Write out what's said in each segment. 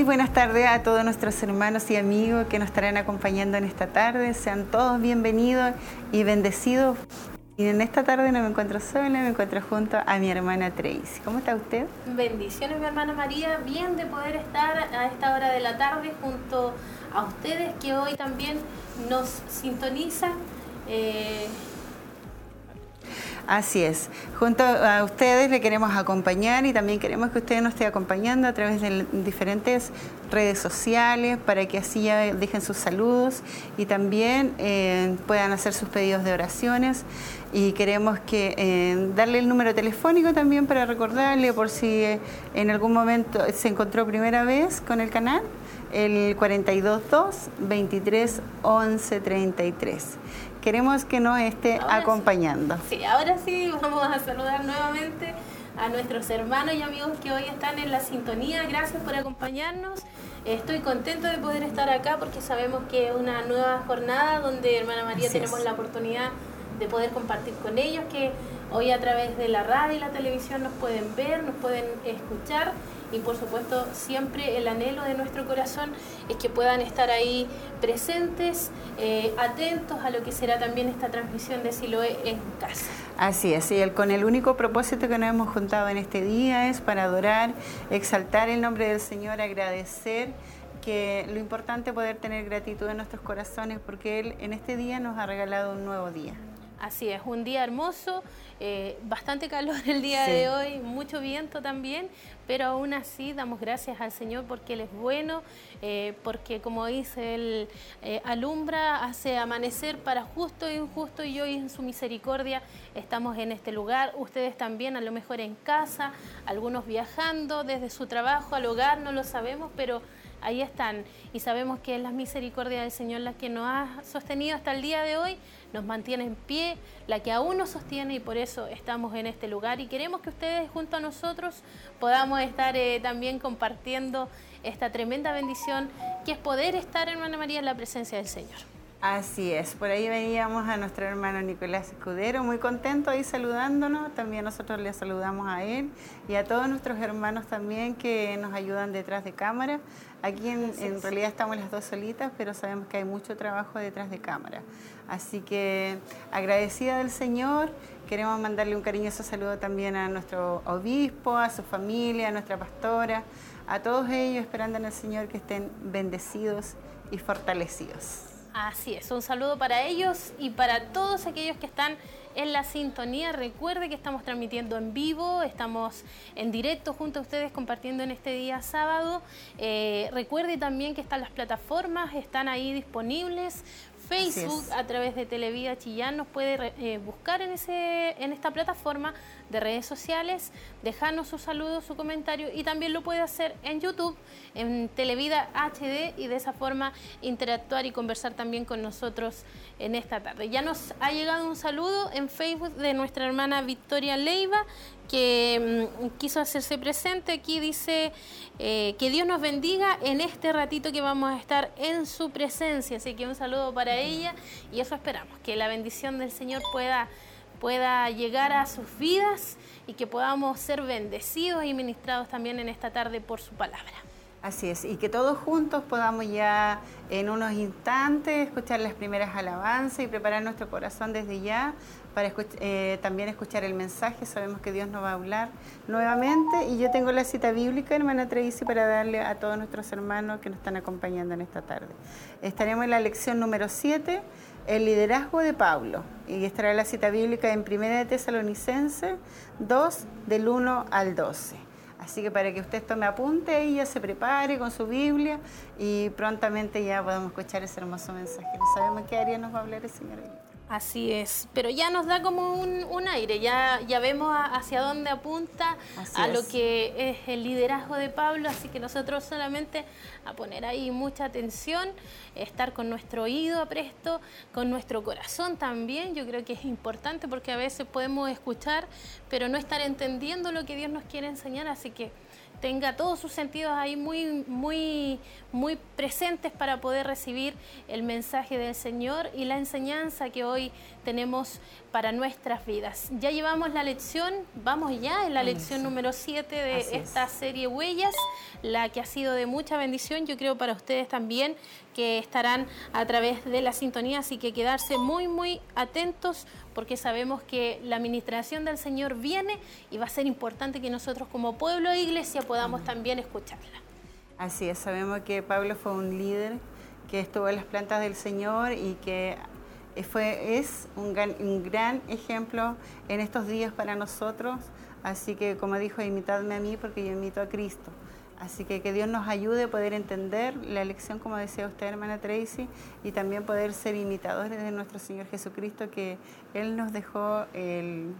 Muy buenas tardes a todos nuestros hermanos y amigos que nos estarán acompañando en esta tarde. Sean todos bienvenidos y bendecidos. Y en esta tarde no me encuentro sola, me encuentro junto a mi hermana Tracy. ¿Cómo está usted? Bendiciones, mi hermana María. Bien de poder estar a esta hora de la tarde junto a ustedes que hoy también nos sintonizan. Eh, Así es. Junto a ustedes le queremos acompañar y también queremos que ustedes nos estén acompañando a través de diferentes redes sociales para que así ya dejen sus saludos y también eh, puedan hacer sus pedidos de oraciones. Y queremos que eh, darle el número telefónico también para recordarle por si eh, en algún momento se encontró primera vez con el canal el 422 23 11 33 queremos que nos esté acompañando. Sí. ahora sí vamos a saludar nuevamente a nuestros hermanos y amigos que hoy están en la sintonía. Gracias por acompañarnos. Estoy contento de poder estar acá porque sabemos que es una nueva jornada donde, hermana María, tenemos la oportunidad de poder compartir con ellos, que hoy a través de la radio y la televisión nos pueden ver, nos pueden escuchar y por supuesto siempre el anhelo de nuestro corazón es que puedan estar ahí presentes, eh, atentos a lo que será también esta transmisión de Siloé en casa. Así es, y el, con el único propósito que nos hemos juntado en este día es para adorar, exaltar el nombre del Señor, agradecer que lo importante es poder tener gratitud en nuestros corazones porque Él en este día nos ha regalado un nuevo día. Así es, un día hermoso, eh, bastante calor el día de hoy, mucho viento también, pero aún así damos gracias al Señor porque Él es bueno, eh, porque como dice Él, eh, alumbra, hace amanecer para justo e injusto y hoy en su misericordia estamos en este lugar. Ustedes también, a lo mejor en casa, algunos viajando desde su trabajo al hogar, no lo sabemos, pero ahí están. Y sabemos que es la misericordia del Señor la que nos ha sostenido hasta el día de hoy, nos mantiene en pie, la que aún nos sostiene y por eso estamos en este lugar. Y queremos que ustedes junto a nosotros podamos estar eh, también compartiendo esta tremenda bendición que es poder estar, hermana María, en la presencia del Señor. Así es, por ahí veíamos a nuestro hermano Nicolás Escudero, muy contento ahí saludándonos, también nosotros le saludamos a él y a todos nuestros hermanos también que nos ayudan detrás de cámara. Aquí en, realidad estamos las dos solitas, pero sabemos que hay mucho trabajo detrás de cámara. Así que agradecida del Señor, queremos mandarle un cariñoso saludo también a nuestro obispo, a su familia, a nuestra pastora, a todos ellos esperando en el Señor que estén bendecidos y fortalecidos. Así es, un saludo para ellos y para todos aquellos que están en la sintonía. Recuerde que estamos transmitiendo en vivo, estamos en directo junto a ustedes compartiendo en este día sábado. Eh, recuerde también que están las plataformas, están ahí disponibles Facebook, a través de Televida Chillán, nos puede eh, buscar en, ese, en esta plataforma de redes sociales, dejarnos su saludo, su comentario y también lo puede hacer en YouTube, en Televida HD y de esa forma interactuar y conversar también con nosotros en esta tarde. Ya nos ha llegado un saludo en Facebook de nuestra hermana Victoria Leiva que mm, quiso hacerse presente. Aquí dice eh, que Dios nos bendiga en este ratito que vamos a estar en su presencia. Así que un saludo para ella y eso esperamos, que la bendición del Señor pueda, pueda llegar a sus vidas y que podamos ser bendecidos y ministrados también en esta tarde por su palabra. Así es, y que todos juntos podamos ya en unos instantes escuchar las primeras alabanzas y preparar nuestro corazón desde ya para eh, también escuchar el mensaje. Sabemos que Dios nos va a hablar nuevamente y yo tengo la cita bíblica, hermana Tracy, para darle a todos nuestros hermanos que nos están acompañando en esta tarde. Estaremos en la lección número 7, el liderazgo de Pablo, y estará la cita bíblica en 1 de Tesalonicense 2, del 1 al 12. Así que para que usted tome apunte y ya se prepare con su Biblia y prontamente ya podamos escuchar ese hermoso mensaje. No sabemos qué área nos va a hablar el Señor. Así es, pero ya nos da como un, aire, ya, ya vemos hacia dónde apunta, a lo que es el liderazgo de Pablo, así que nosotros solamente a poner ahí mucha atención, estar con nuestro oído apresto, con nuestro corazón también, yo creo que es importante porque a veces podemos escuchar, pero no estar entendiendo lo que Dios nos quiere enseñar, así que tenga todos sus sentidos ahí muy, muy, muy presentes para poder recibir el mensaje del Señor y la enseñanza que hoy tenemos para nuestras vidas. Ya llevamos la lección, vamos ya en la lección número 7 de esta serie Huellas, la que ha sido de mucha bendición, yo creo para ustedes también, que estarán a través de la sintonía, así que quedarse muy, muy atentos porque sabemos que la administración del Señor viene y va a ser importante que nosotros como pueblo e iglesia podamos también escucharla. Así es, sabemos que Pablo fue un líder que estuvo en las plantas del Señor y que fue, es un gran, ejemplo en estos días para nosotros. Así que, como dijo, imitadme a mí porque yo imito a Cristo. Así que que Dios nos ayude a poder entender la lección, como decía usted, hermana Tracy, y también poder ser imitadores de nuestro Señor Jesucristo, que Él nos dejó el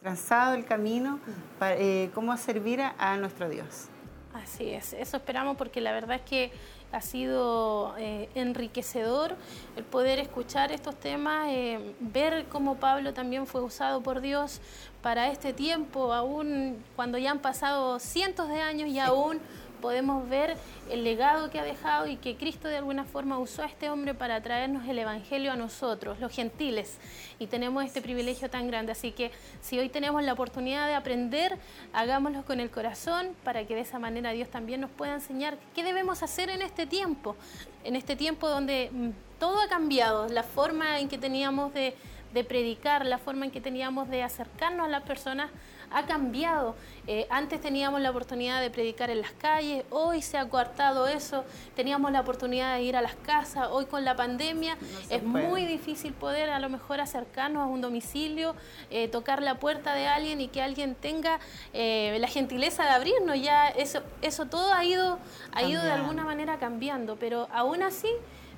trazado el camino para eh, cómo servir a nuestro Dios. Así es, eso esperamos porque la verdad es que ha sido eh, enriquecedor el poder escuchar estos temas, eh, ver cómo Pablo también fue usado por Dios para este tiempo, aún cuando ya han pasado cientos de años y aún podemos ver el legado que ha dejado y que Cristo de alguna forma usó a este hombre para traernos el Evangelio a nosotros, los gentiles, y tenemos este privilegio tan grande. Así que si hoy tenemos la oportunidad de aprender, hagámoslo con el corazón para que de esa manera Dios también nos pueda enseñar qué debemos hacer en este tiempo, en este tiempo donde mm, todo ha cambiado, la forma en que teníamos de, de predicar, la forma en que teníamos de acercarnos a las personas ha cambiado. Eh, antes teníamos la oportunidad de predicar en las calles, hoy se ha coartado eso, teníamos la oportunidad de ir a las casas, hoy con la pandemia es muy difícil poder a lo mejor acercarnos a un domicilio, eh, tocar la puerta de alguien y que alguien tenga eh, la gentileza de abrirnos, ya eso, eso todo ha ido, ha ido de alguna manera cambiando, pero aún así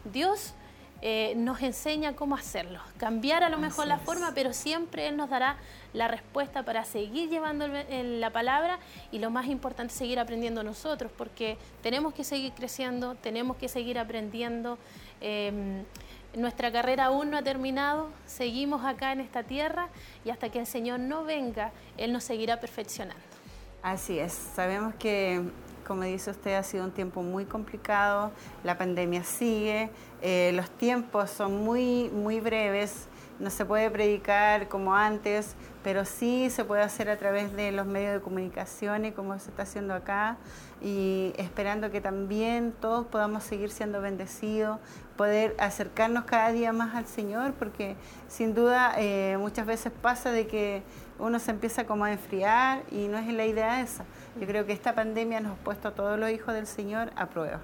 Dios eh, nos enseña cómo hacerlo. Cambiar a lo mejor la forma, pero siempre Él nos dará la respuesta para seguir llevando la palabra y lo más importante, seguir aprendiendo nosotros, porque tenemos que seguir creciendo, tenemos que seguir aprendiendo. Em, nuestra carrera aún no ha terminado, seguimos acá en esta tierra y hasta que el Señor no venga, Él nos seguirá perfeccionando. Así es, sabemos que como dice usted, ha sido un tiempo muy complicado, la pandemia sigue, eh, los tiempos son muy, muy breves, no se puede predicar como antes, pero sí se puede hacer a través de los medios de comunicación y como se está haciendo acá, y esperando que también todos podamos seguir siendo bendecidos, poder acercarnos cada día más al Señor, porque sin duda eh, muchas veces pasa de que uno se empieza como a enfriar y no es la idea esa. Yo creo que esta pandemia nos ha puesto a todos los hijos del Señor a prueba.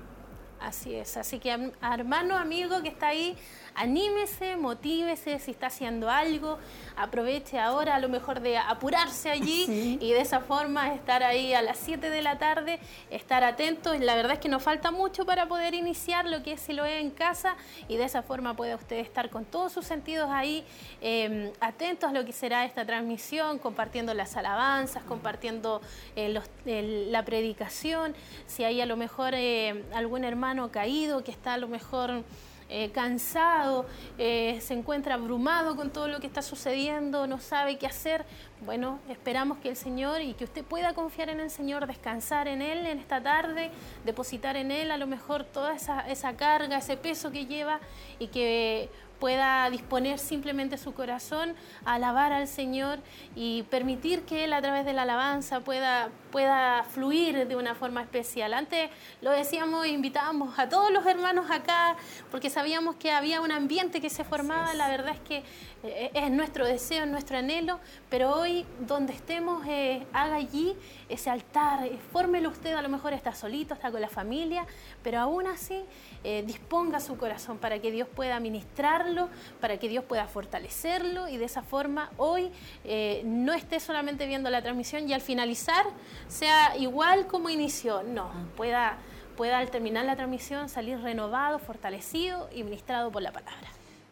Así es, así que hermano, amigo que está ahí, anímese, motívese, si está haciendo algo, aproveche ahora a lo mejor de apurarse allí y de esa forma estar ahí a las 7 de la tarde, estar atento. La verdad es que nos falta mucho para poder iniciar lo que es si lo es en casa y de esa forma puede usted estar con todos sus sentidos ahí em, atentos a lo que será esta transmisión, compartiendo las alabanzas, compartiendo eh, la predicación, si hay a lo mejor eh, algún hermano caído que está a lo mejor eh, cansado, eh, se encuentra abrumado con todo lo que está sucediendo, no sabe qué hacer, bueno, esperamos que el Señor y que usted pueda confiar en el Señor, descansar en Él en esta tarde, depositar en Él a lo mejor toda esa, esa carga, ese peso que lleva y que pueda disponer simplemente su corazón alabar al Señor y permitir que Él a través de la alabanza pueda, pueda fluir de una forma especial. Antes lo decíamos, invitábamos a todos los hermanos acá porque sabíamos que había un ambiente que se formaba, la verdad es que eh, es nuestro deseo, es nuestro anhelo, pero hoy donde estemos, eh, haga allí ese altar, eh, fórmelo usted, a lo mejor está solito, está con la familia, pero aún así disponga su corazón para que Dios pueda ministrarlo, para que Dios pueda fortalecerlo y de esa forma hoy no esté solamente viendo la transmisión y al finalizar sea igual como inició, no, ah. pueda, pueda al terminar la transmisión salir renovado, fortalecido y ministrado por la palabra.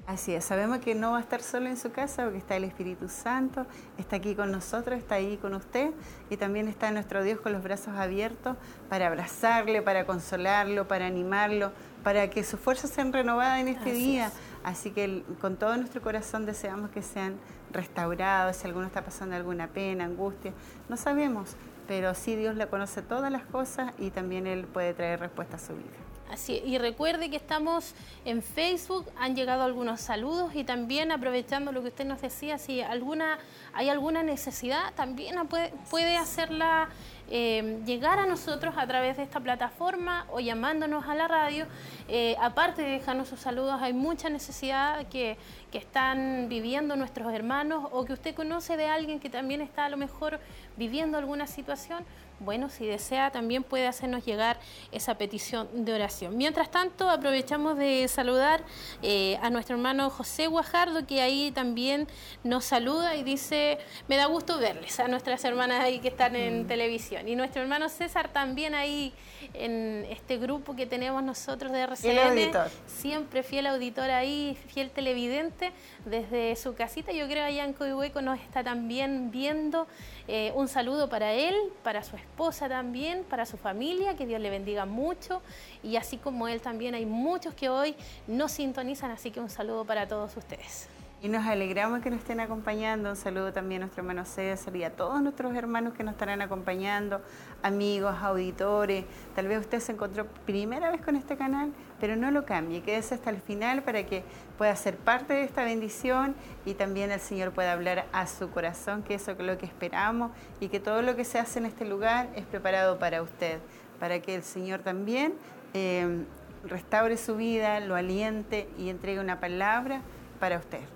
Así es, sabemos que no va a estar solo en su casa porque está el Espíritu Santo, está aquí con nosotros, está ahí con usted y también está nuestro Dios con los brazos abiertos para abrazarle, para consolarlo, para animarlo, para que sus fuerzas sean renovadas en este día. Así que con todo nuestro corazón deseamos que sean restaurados, si alguno está pasando alguna pena, angustia, no sabemos, pero sí Dios le conoce todas las cosas y también Él puede traer respuesta a su vida. Así, y recuerde que estamos en Facebook, han llegado algunos saludos y también aprovechando lo que usted nos decía, si alguna, hay alguna necesidad, también puede, puede hacerla eh, llegar a nosotros a través de esta plataforma o llamándonos a la radio. Eh, aparte de dejarnos sus saludos, hay mucha necesidad que, que están viviendo nuestros hermanos o que usted conoce de alguien que también está a lo mejor viviendo alguna situación bueno, si desea también puede hacernos llegar esa petición de oración. Mientras tanto, aprovechamos de saludar eh, a nuestro hermano José Guajardo, que ahí también nos saluda y dice, me da gusto verles, a nuestras hermanas ahí que están en mm. televisión. Y nuestro hermano César también ahí en este grupo que tenemos nosotros de RCN, siempre fiel auditor ahí, fiel televidente, desde su casita, yo creo allá en Coihueco nos está también viendo. Eh, un saludo para él, para su esposa también, para su familia, que Dios le bendiga mucho. Y así como él también hay muchos que hoy nos sintonizan, así que un saludo para todos ustedes. Y nos alegramos que nos estén acompañando. Un saludo también a nuestro hermano César y a todos nuestros hermanos que nos estarán acompañando, amigos, auditores. Tal vez usted se encontró primera vez con este canal, pero no lo cambie, quédese hasta el final para que pueda ser parte de esta bendición y también el Señor pueda hablar a su corazón, que eso es lo que esperamos y que todo lo que se hace en este lugar es preparado para usted, para que el Señor también eh, restaure su vida, lo aliente y entregue una palabra para usted.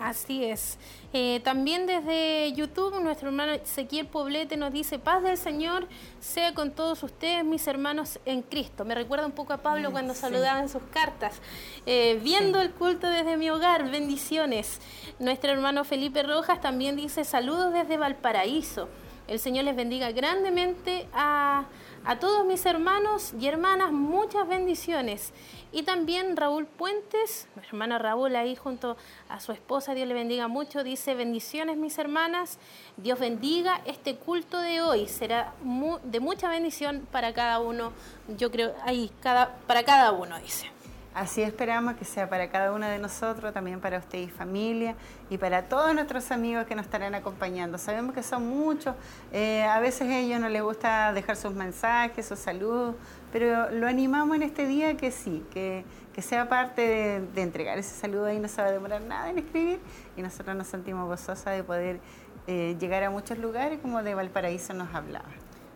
Así es. Eh, también desde YouTube, nuestro hermano Ezequiel Poblete nos dice, paz del Señor sea con todos ustedes, mis hermanos en Cristo. Me recuerda un poco a Pablo mm, cuando saludaba en sus cartas. Eh, viendo el culto desde mi hogar, bendiciones. Nuestro hermano Felipe Rojas también dice, saludos desde Valparaíso. El Señor les bendiga grandemente a, a todos mis hermanos y hermanas, muchas bendiciones. Y también Raúl Puentes, mi hermana Raúl ahí junto a su esposa, Dios le bendiga mucho, dice, bendiciones mis hermanas, Dios bendiga este culto de hoy, será de mucha bendición para cada uno, yo creo, ahí, cada, para cada uno, dice. Así esperamos que sea para cada uno de nosotros, también para usted y familia y para todos nuestros amigos que nos estarán acompañando. Sabemos que son muchos, eh, a veces a ellos no les gusta dejar sus mensajes, sus saludos, pero lo animamos en este día que sí, que, sea parte de, entregar ese saludo ahí, no se va a demorar nada en escribir y nosotros nos sentimos gozosas de poder eh, llegar a muchos lugares como de Valparaíso nos hablaba.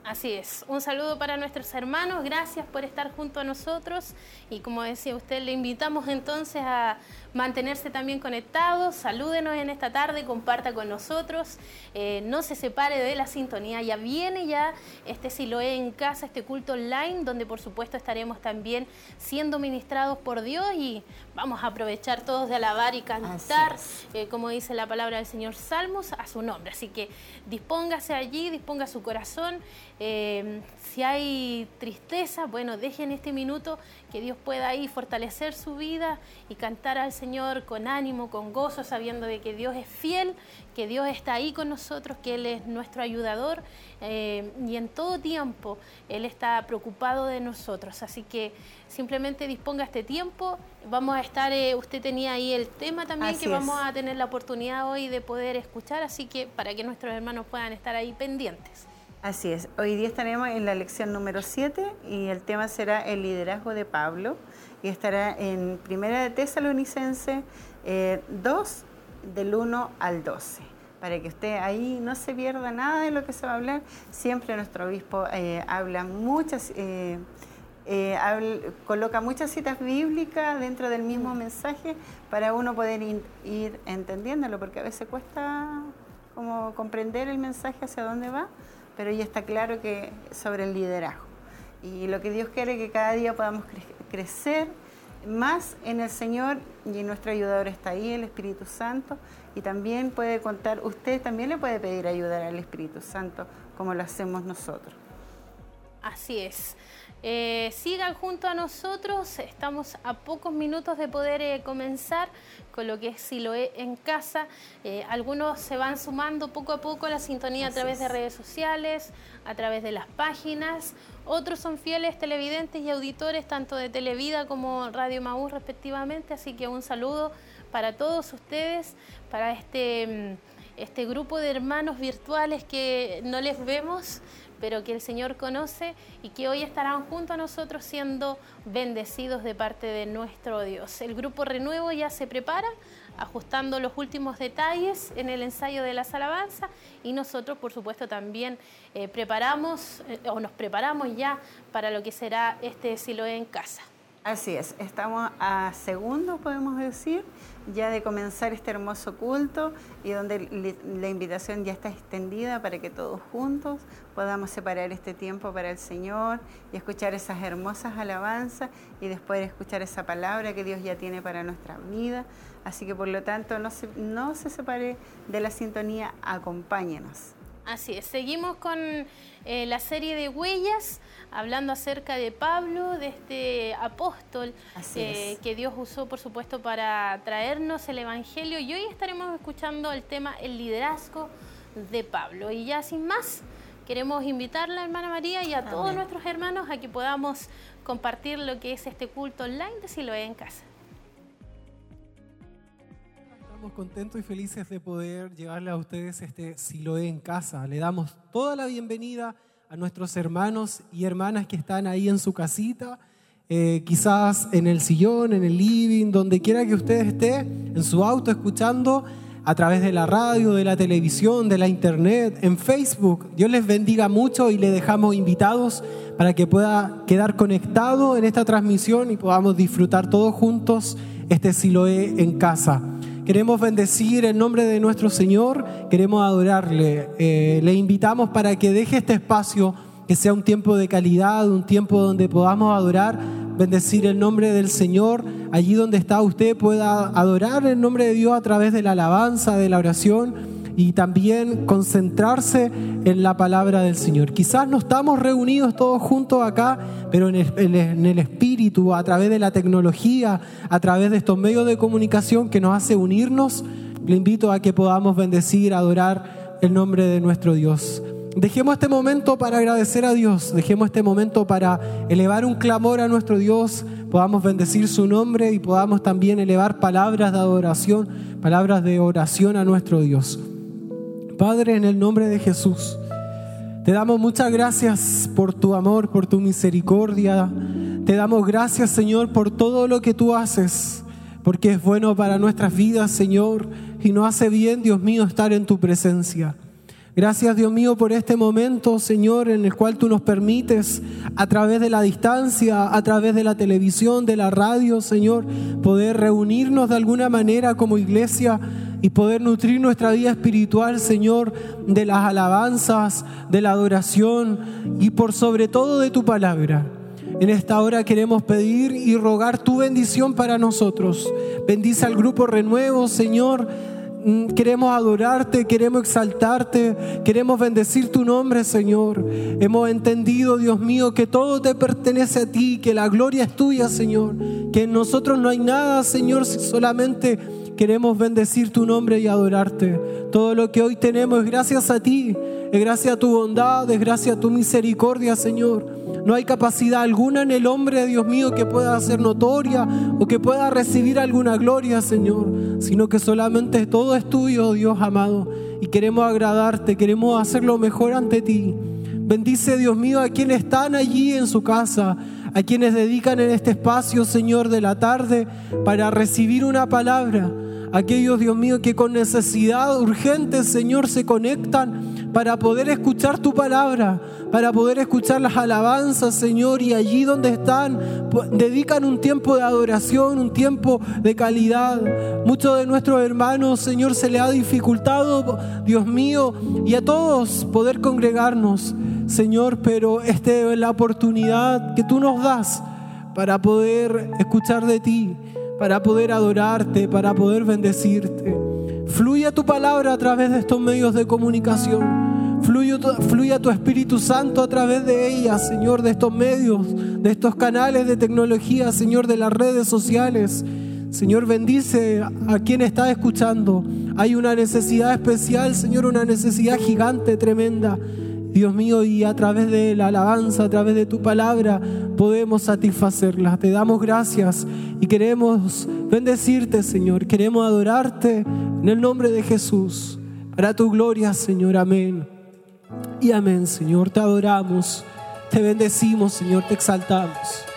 Así es. Un saludo para nuestros hermanos. Gracias por estar junto a nosotros. Y como decía usted, le invitamos entonces a mantenerse también conectados. Salúdenos en esta tarde, comparta con nosotros. Eh, no se separe de la sintonía. Ya viene ya este Siloé en casa, este culto online, donde por supuesto estaremos también siendo ministrados por Dios y vamos a aprovechar todos de alabar y cantar, eh, como dice la palabra del Señor Salmos, a su nombre. Así que dispóngase allí, disponga su corazón. Eh, si hay tristeza, bueno, dejen este minuto que Dios pueda ahí fortalecer su vida y cantar al Señor con ánimo, con gozo, sabiendo de que Dios es fiel, que Dios está ahí con nosotros, que Él es nuestro ayudador eh, y en todo tiempo Él está preocupado de nosotros. Así que simplemente disponga este tiempo. Vamos a estar, eh, usted tenía ahí el tema también que vamos a tener la oportunidad hoy de poder escuchar, así que para que nuestros hermanos puedan estar ahí pendientes. Así es, hoy día estaremos en la lección número 7 y el tema será el liderazgo de Pablo. Y estará en Primera de Tesalonicense 2 eh, del 1 al 12 para que usted ahí no se pierda nada de lo que se va a hablar. Siempre nuestro obispo eh, habla muchas, eh, coloca muchas citas bíblicas dentro del mismo mensaje para uno poder ir entendiéndolo, porque a veces cuesta como comprender el mensaje hacia dónde va pero ya está claro que sobre el liderazgo. Y lo que Dios quiere es que cada día podamos crecer más en el Señor y nuestro ayudador está ahí, el Espíritu Santo, y también puede contar, usted también le puede pedir ayuda al Espíritu Santo como lo hacemos nosotros. Así es. Eh, sigan junto a nosotros, estamos a pocos minutos de poder eh, comenzar con lo que es Siloé en casa. Eh, algunos se van sumando poco a poco a la sintonía a través de redes sociales, a través de las páginas. Otros son fieles televidentes y auditores tanto de Televida como Radio Maús respectivamente, así que un saludo para todos ustedes, para este, mm, este grupo de hermanos virtuales que no les vemos pero que el Señor conoce y que hoy estarán junto a nosotros siendo bendecidos de parte de nuestro Dios. El grupo Renuevo ya se prepara ajustando los últimos detalles en el ensayo de las alabanzas y nosotros, por supuesto, también eh, preparamos eh, o nos preparamos ya para lo que será este Siloé en casa. Así es, estamos a segundos, podemos decir, ya de comenzar este hermoso culto y donde la invitación ya está extendida para que todos juntos podamos separar este tiempo para el Señor y escuchar esas hermosas alabanzas y después escuchar esa palabra que Dios ya tiene para nuestra vida. Así que por lo tanto no se, no se separe de la sintonía, acompáñenos. Así es, seguimos con eh, la serie de huellas, hablando acerca de Pablo, de este apóstol eh, que Dios usó, por supuesto, para traernos el Evangelio. Y hoy estaremos escuchando el tema el liderazgo de Pablo. Y ya sin más, queremos invitarla, hermana María, y a todos nuestros hermanos a que podamos compartir lo que es este culto online de Siloé en casa contentos y felices de poder llevarle a ustedes este Siloé en casa. Le damos toda la bienvenida a nuestros hermanos y hermanas que están ahí en su casita, eh, quizás en el sillón, en el living, donde quiera que usted esté, en su auto escuchando a través de la radio, de la televisión, de la internet, en Facebook. Dios les bendiga mucho y le dejamos invitados para que pueda quedar conectado en esta transmisión y podamos disfrutar todos juntos este Siloé en casa. Queremos bendecir el nombre de nuestro Señor, queremos adorarle. Eh, le invitamos para que deje este espacio, que sea un tiempo de calidad, un tiempo donde podamos adorar, bendecir el nombre del Señor. Allí donde está usted pueda adorar el nombre de Dios a través de la alabanza, de la oración y también concentrarse en la palabra del Señor. Quizás no estamos reunidos todos juntos acá, pero en el, espíritu, a través de la tecnología, a través de estos medios de comunicación que nos hace unirnos, le invito a que podamos bendecir, adorar el nombre de nuestro Dios. Dejemos este momento para agradecer a Dios, dejemos este momento para elevar un clamor a nuestro Dios, podamos bendecir su nombre y podamos también elevar palabras de adoración, palabras de oración a nuestro Dios. Padre, en el nombre de Jesús, te damos muchas gracias por tu amor, por tu misericordia. Te damos gracias, Señor, por todo lo que tú haces, porque es bueno para nuestras vidas, Señor, y nos hace bien, Dios mío, estar en tu presencia. Gracias Dios mío por este momento, Señor, en el cual tú nos permites a través de la distancia, a través de la televisión, de la radio, Señor, poder reunirnos de alguna manera como iglesia y poder nutrir nuestra vida espiritual, Señor, de las alabanzas, de la adoración y por sobre todo de tu palabra. En esta hora queremos pedir y rogar tu bendición para nosotros. Bendice al grupo Renuevo, Señor Mm, queremos adorarte, queremos exaltarte, queremos bendecir tu nombre, Señor. Hemos entendido, Dios mío, que todo te pertenece a ti, que la gloria es tuya, Señor. Que en nosotros no hay nada, Señor, solamente queremos bendecir tu nombre y adorarte. Todo lo que hoy tenemos es gracias a ti, es gracias a tu bondad, es gracias a tu misericordia, Señor. No hay capacidad alguna en el hombre, Dios mío, que pueda ser notoria o que pueda recibir alguna gloria, Señor, sino que solamente todo es tuyo, Dios amado. Y queremos agradarte, queremos hacerlo mejor ante ti. Bendice, Dios mío, a quienes están allí en su casa, a quienes dedican en este espacio, Señor, de la tarde para recibir una palabra. Aquellos, Dios mío, que con necesidad urgente, Señor, se conectan para poder escuchar tu palabra, para poder escuchar las alabanzas, Señor, y allí donde están, dedican un tiempo de adoración, un tiempo de calidad. Muchos de nuestros hermanos, Señor, se le ha dificultado, Dios mío, y a todos poder congregarnos, Señor, pero esta es la oportunidad que tú nos das para poder escuchar de ti, para poder adorarte, para poder bendecirte. Fluye tu palabra a través de estos medios de comunicación. Fluye, fluye tu Espíritu Santo a través de ellas, Señor, de estos medios, de estos canales de tecnología, Señor, de las redes sociales. Señor, bendice a quien está escuchando. Hay una necesidad especial, Señor, una necesidad gigante, tremenda. Dios mío, y a través de la alabanza, a través de tu palabra, podemos satisfacerla. Te damos gracias y queremos bendecirte, Señor. Queremos adorarte en el nombre de Jesús. Para tu gloria, Señor. Amén y amén, Señor. Te adoramos, te bendecimos, Señor, te exaltamos.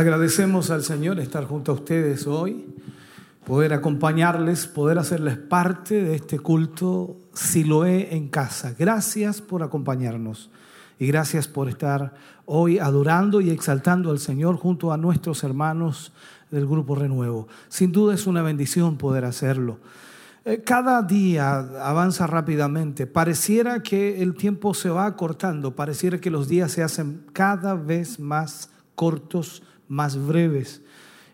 Agradecemos al Señor estar junto a ustedes hoy, poder acompañarles, poder hacerles parte de este culto Siloé en casa. Gracias por acompañarnos y gracias por estar hoy adorando y exaltando al Señor junto a nuestros hermanos del Grupo Renuevo. Sin duda es una bendición poder hacerlo. Eh, Cada día avanza rápidamente. Pareciera que el tiempo se va acortando, pareciera que los días se hacen cada vez más cortos, más breves.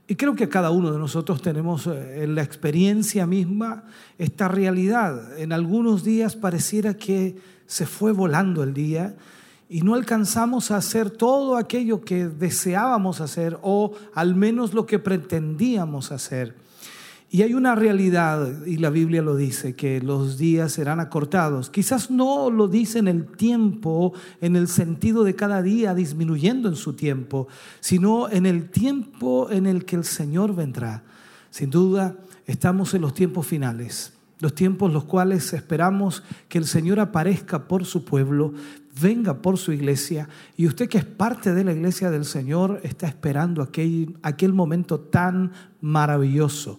Y creo que cada uno de nosotros tenemos eh, en la experiencia misma esta realidad. En algunos días pareciera que se fue volando el día y no alcanzamos a hacer todo aquello que deseábamos hacer o al menos lo que pretendíamos hacer. Y hay una realidad, y la Biblia lo dice, que los días serán acortados. Quizás no lo dice en el tiempo, en el sentido de cada día disminuyendo en su tiempo, sino en el tiempo en el que el Señor vendrá. Sin duda, estamos en los tiempos finales, los tiempos los cuales esperamos que el Señor aparezca por su pueblo, venga por su iglesia, y usted que es parte de la iglesia del Señor está esperando aquel, aquel momento tan maravilloso.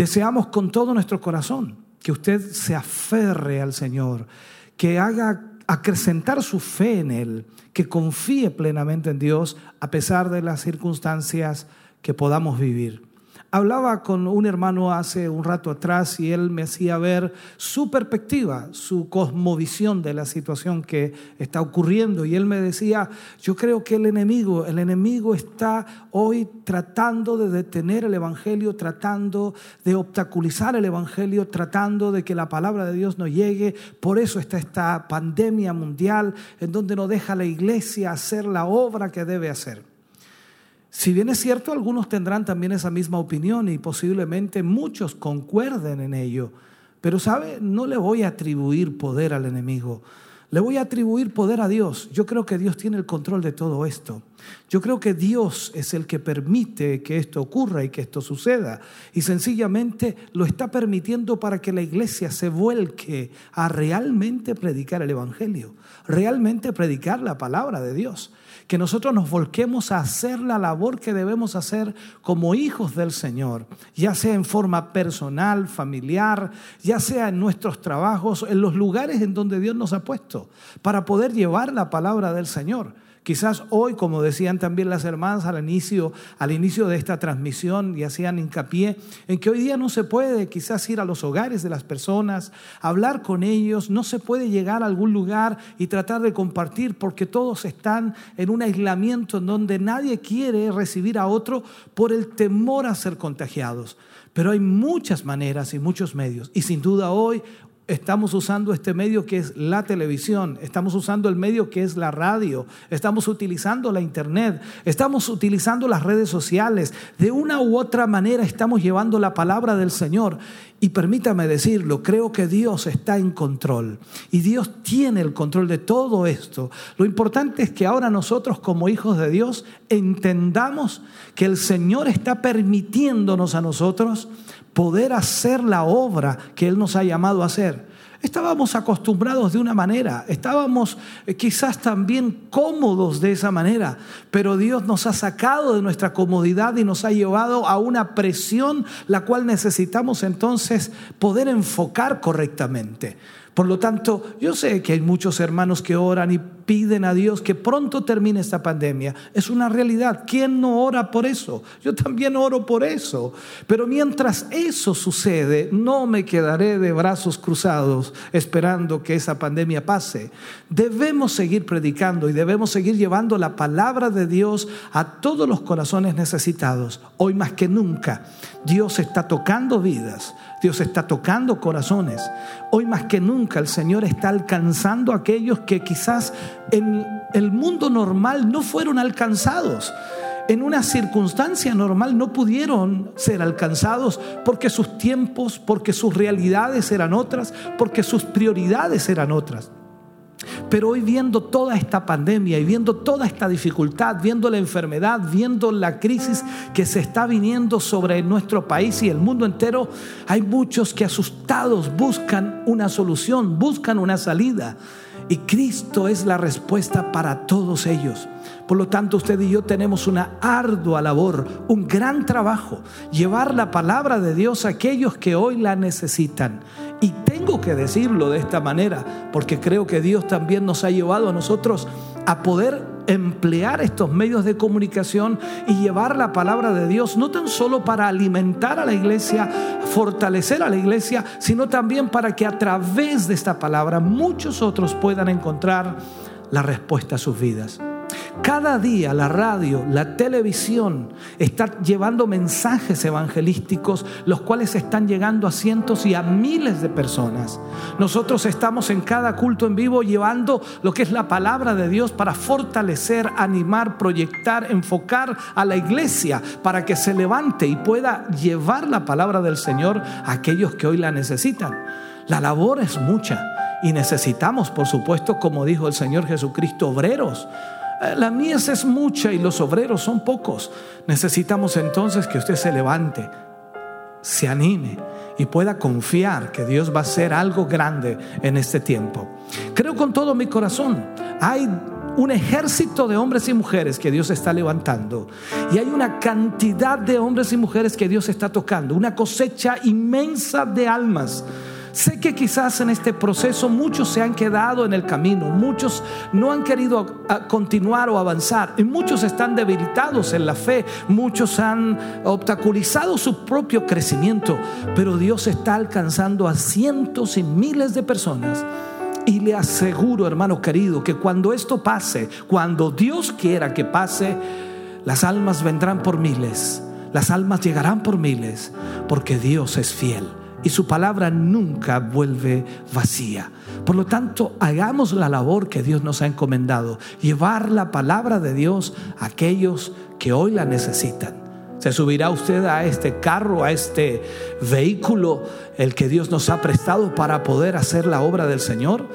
Deseamos con todo nuestro corazón que usted se aferre al Señor, que haga acrecentar su fe en Él, que confíe plenamente en Dios a pesar de las circunstancias que podamos vivir. Hablaba con un hermano hace un rato atrás y él me hacía ver su perspectiva, su cosmovisión de la situación que está ocurriendo. Y él me decía, yo creo que el enemigo, el enemigo está hoy tratando de detener el Evangelio, tratando de obstaculizar el Evangelio, tratando de que la palabra de Dios no llegue. Por eso está esta pandemia mundial en donde no deja la iglesia hacer la obra que debe hacer. Si bien es cierto, algunos tendrán también esa misma opinión y posiblemente muchos concuerden en ello, pero sabe, no le voy a atribuir poder al enemigo, le voy a atribuir poder a Dios. Yo creo que Dios tiene el control de todo esto. Yo creo que Dios es el que permite que esto ocurra y que esto suceda. Y sencillamente lo está permitiendo para que la iglesia se vuelque a realmente predicar el Evangelio, realmente predicar la palabra de Dios que nosotros nos volquemos a hacer la labor que debemos hacer como hijos del Señor, ya sea en forma personal, familiar, ya sea en nuestros trabajos, en los lugares en donde Dios nos ha puesto, para poder llevar la palabra del Señor. Quizás hoy, como decían también las hermanas al inicio, al inicio de esta transmisión y hacían hincapié en que hoy día no se puede quizás ir a los hogares de las personas, hablar con ellos, no se puede llegar a algún lugar y tratar de compartir porque todos están en un aislamiento en donde nadie quiere recibir a otro por el temor a ser contagiados. Pero hay muchas maneras y muchos medios. Y sin duda hoy estamos usando este medio que es la televisión, estamos usando el medio que es la radio, estamos utilizando la internet, estamos utilizando las redes sociales. De una u otra manera estamos llevando la palabra del Señor. Y permítame decirlo, creo que Dios está en control y Dios tiene el control de todo esto. Lo importante es que ahora nosotros como hijos de Dios entendamos que el Señor está permitiéndonos a nosotros poder hacer la obra que Él nos ha llamado a hacer. Estábamos acostumbrados de una manera, estábamos eh, quizás también cómodos de esa manera, pero Dios nos ha sacado de nuestra comodidad y nos ha llevado a una presión la cual necesitamos entonces poder enfocar correctamente. Por lo tanto, yo sé que hay muchos hermanos que oran y piden a Dios que pronto termine esta pandemia. Es una realidad. ¿Quién no ora por eso? Yo también oro por eso. Pero mientras eso sucede, no me quedaré de brazos cruzados esperando que esa pandemia pase. Debemos seguir predicando y debemos seguir llevando la palabra de Dios a todos los corazones necesitados. Hoy más que nunca, Dios está tocando vidas. Dios está tocando corazones. Hoy más que nunca el Señor está alcanzando a aquellos que quizás en el mundo normal no fueron alcanzados. En una circunstancia normal no pudieron ser alcanzados porque sus tiempos, porque sus realidades eran otras, porque sus prioridades eran otras. Pero hoy viendo toda esta pandemia y viendo toda esta dificultad, viendo la enfermedad, viendo la crisis que se está viniendo sobre nuestro país y el mundo entero, hay muchos que asustados buscan una solución, buscan una salida. Y Cristo es la respuesta para todos ellos. Por lo tanto, usted y yo tenemos una ardua labor, un gran trabajo, llevar la palabra de Dios a aquellos que hoy la necesitan. Y tengo que decirlo de esta manera, porque creo que Dios también nos ha llevado a nosotros a poder emplear estos medios de comunicación y llevar la palabra de Dios, no tan solo para alimentar a la iglesia, fortalecer a la iglesia, sino también para que a través de esta palabra muchos otros puedan encontrar la respuesta a sus vidas. Cada día la radio, la televisión está llevando mensajes evangelísticos, los cuales están llegando a cientos y a miles de personas. Nosotros estamos en cada culto en vivo llevando lo que es la palabra de Dios para fortalecer, animar, proyectar, enfocar a la iglesia para que se levante y pueda llevar la palabra del Señor a aquellos que hoy la necesitan. La labor es mucha y necesitamos, por supuesto, como dijo el Señor Jesucristo, obreros la mies es mucha y los obreros son pocos. Necesitamos entonces que usted se levante, se anime y pueda confiar que Dios va a hacer algo grande en este tiempo. Creo con todo mi corazón, hay un ejército de hombres y mujeres que Dios está levantando. Y hay una cantidad de hombres y mujeres que Dios está tocando. Una cosecha inmensa de almas Sé que quizás en este proceso muchos se han quedado en el camino, muchos no han querido continuar o avanzar y muchos están debilitados en la fe, muchos han obstaculizado su propio crecimiento, pero Dios está alcanzando a cientos y miles de personas. Y le aseguro, hermano querido, que cuando esto pase, cuando Dios quiera que pase, las almas vendrán por miles, las almas llegarán por miles, porque Dios es fiel y su palabra nunca vuelve vacía. Por lo tanto, hagamos la labor que Dios nos ha encomendado, llevar la palabra de Dios a aquellos que hoy la necesitan. ¿Se subirá usted a este carro, a este vehículo, el que Dios nos ha prestado para poder hacer la obra del Señor?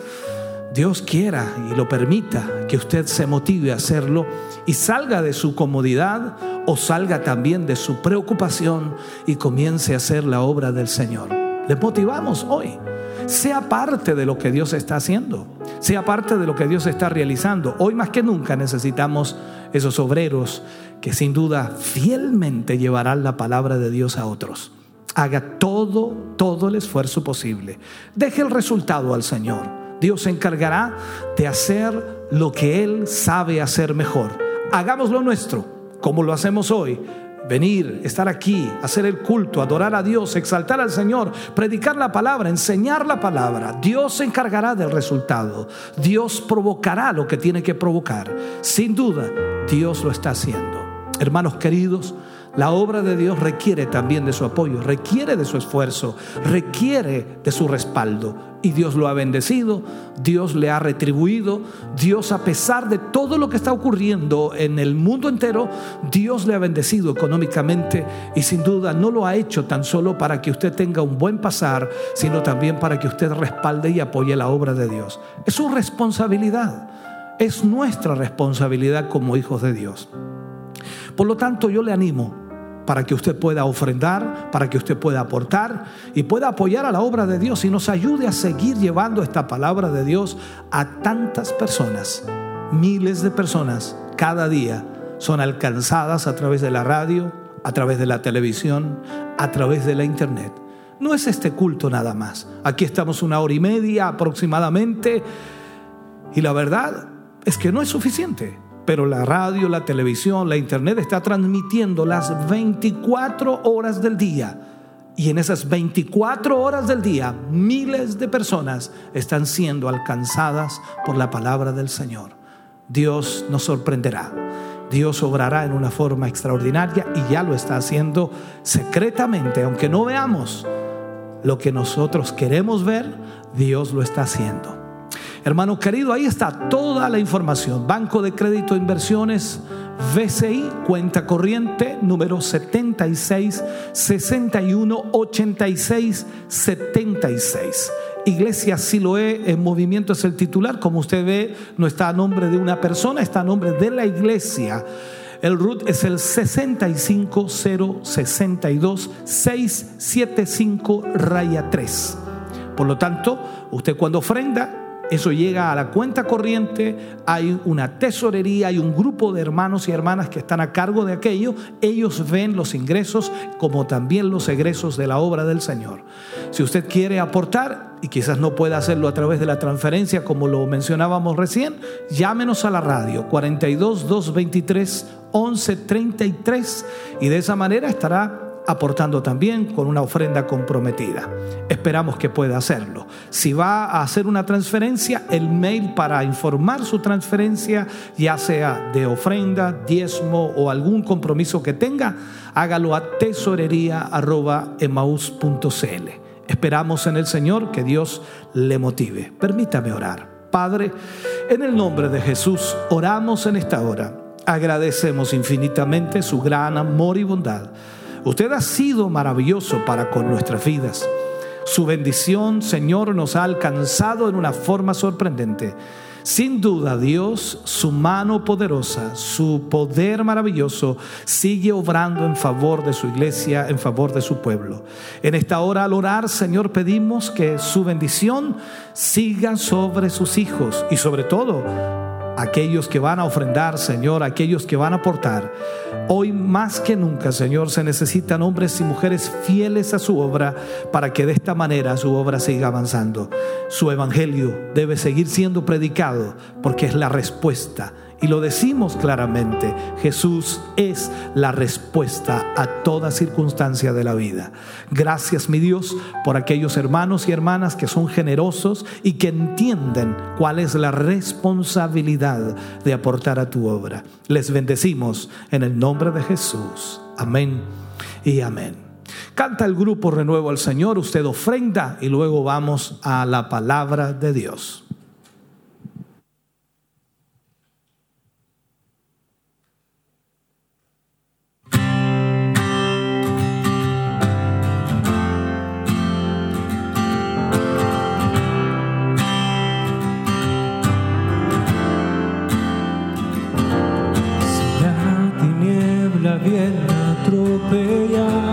Dios quiera y lo permita que usted se motive a hacerlo y salga de su comodidad o salga también de su preocupación y comience a hacer la obra del Señor. Le motivamos hoy. Sea parte de lo que Dios está haciendo, sea parte de lo que Dios está realizando. Hoy más que nunca necesitamos esos obreros que sin duda fielmente llevarán la palabra de Dios a otros. Haga todo, todo el esfuerzo posible. Deje el resultado al Señor. Dios se encargará de hacer lo que Él sabe hacer mejor. Hagamos lo nuestro como lo hacemos hoy, venir, estar aquí, hacer el culto, adorar a Dios, exaltar al Señor, predicar la palabra, enseñar la palabra. Dios se encargará del resultado. Dios provocará lo que tiene que provocar. Sin duda, Dios lo está haciendo. Hermanos queridos, la obra de Dios requiere también de su apoyo, requiere de su esfuerzo, requiere de su respaldo. Y Dios lo ha bendecido, Dios le ha retribuido, Dios a pesar de todo lo que está ocurriendo en el mundo entero, Dios le ha bendecido económicamente y sin duda no lo ha hecho tan solo para que usted tenga un buen pasar, sino también para que usted respalde y apoye la obra de Dios. Es su responsabilidad, es nuestra responsabilidad como hijos de Dios. Por lo tanto, yo le animo para que usted pueda ofrendar, para que usted pueda aportar y pueda apoyar a la obra de Dios y nos ayude a seguir llevando esta palabra de Dios a tantas personas. Miles de personas cada día son alcanzadas a través de la radio, a través de la televisión, a través de la internet. No es este culto nada más. Aquí estamos una hora y media aproximadamente y la verdad es que no es suficiente. Pero la radio, la televisión, la internet está transmitiendo las 24 horas del día. Y en esas 24 horas del día, miles de personas están siendo alcanzadas por la palabra del Señor. Dios nos sorprenderá. Dios obrará en una forma extraordinaria y ya lo está haciendo secretamente, aunque no veamos lo que nosotros queremos ver, Dios lo está haciendo. Hermano querido, ahí está toda la información. Banco de Crédito Inversiones, VCI, cuenta corriente número 76 61 86 76. Iglesia Siloé en movimiento es el titular. Como usted ve, no está a nombre de una persona, está a nombre de la iglesia. El RUT es el 65062 675 raya 3. Por lo tanto, usted cuando ofrenda Eso llega a la cuenta corriente, hay una tesorería, hay un grupo de hermanos y hermanas que están a cargo de aquello. Ellos ven los ingresos como también los egresos de la obra del Señor. Si usted quiere aportar y quizás no pueda hacerlo a través de la transferencia como lo mencionábamos recién, llámenos a la radio 42 223 1133 y de esa manera estará aportando también con una ofrenda comprometida. Esperamos que pueda hacerlo. Si va a hacer una transferencia, el mail para informar su transferencia, ya sea de ofrenda, diezmo o algún compromiso que tenga, hágalo a tesorería.emaus.cl. Esperamos en el Señor que Dios le motive. Permítame orar. Padre, en el nombre de Jesús, oramos en esta hora. Agradecemos infinitamente su gran amor y bondad Usted ha sido maravilloso para con nuestras vidas. Su bendición, Señor, nos ha alcanzado en una forma sorprendente. Sin duda, Dios, su mano poderosa, su poder maravilloso, sigue obrando en favor de su iglesia, en favor de su pueblo. En esta hora, al orar, Señor, pedimos que su bendición siga sobre sus hijos y sobre todo aquellos que van a ofrendar, Señor, aquellos que van a aportar. Hoy más que nunca, Señor, se necesitan hombres y mujeres fieles a su obra para que de esta manera su obra siga avanzando. Su evangelio debe seguir siendo predicado porque es la respuesta y lo decimos claramente, Jesús es la respuesta a toda circunstancia de la vida. Gracias mi Dios por aquellos hermanos y hermanas que son generosos y que entienden cuál es la responsabilidad de aportar a tu obra. Les bendecimos en el nombre de Jesús. Amén y amén. Canta el grupo Renuevo al Señor, usted ofrenda y luego vamos a la palabra de Dios. 悲哀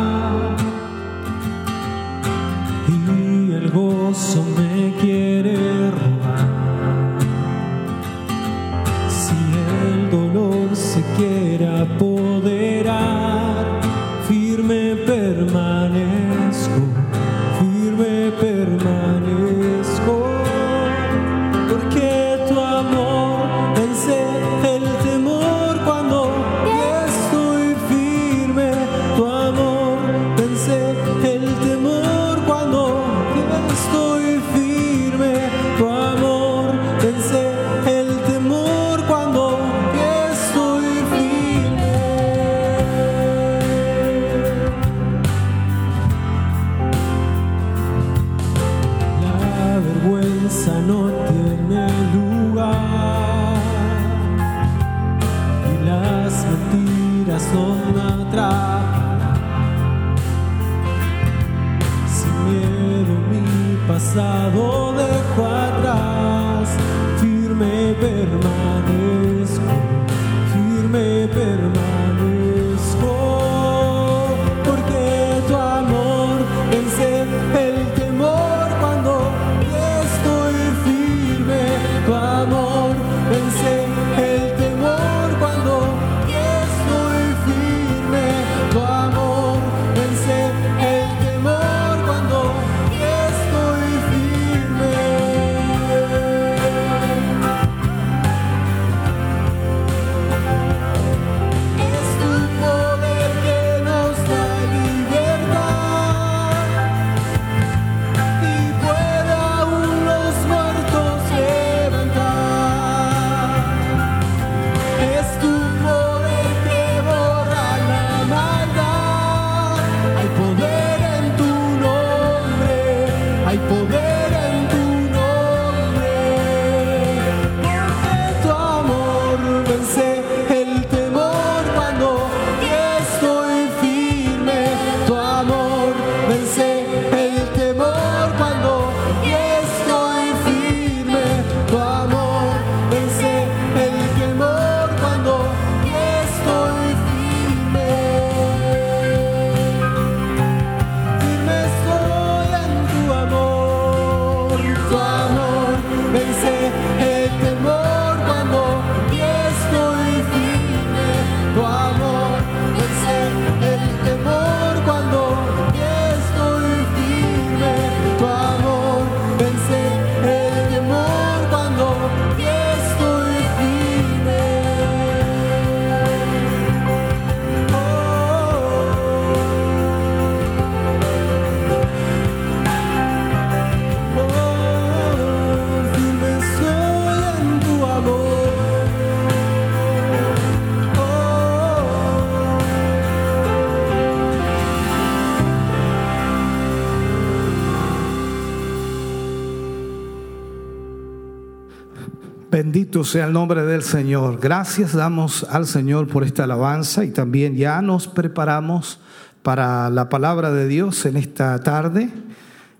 Bendito sea el nombre del Señor. Gracias damos al Señor por esta alabanza y también ya nos preparamos para la palabra de Dios en esta tarde.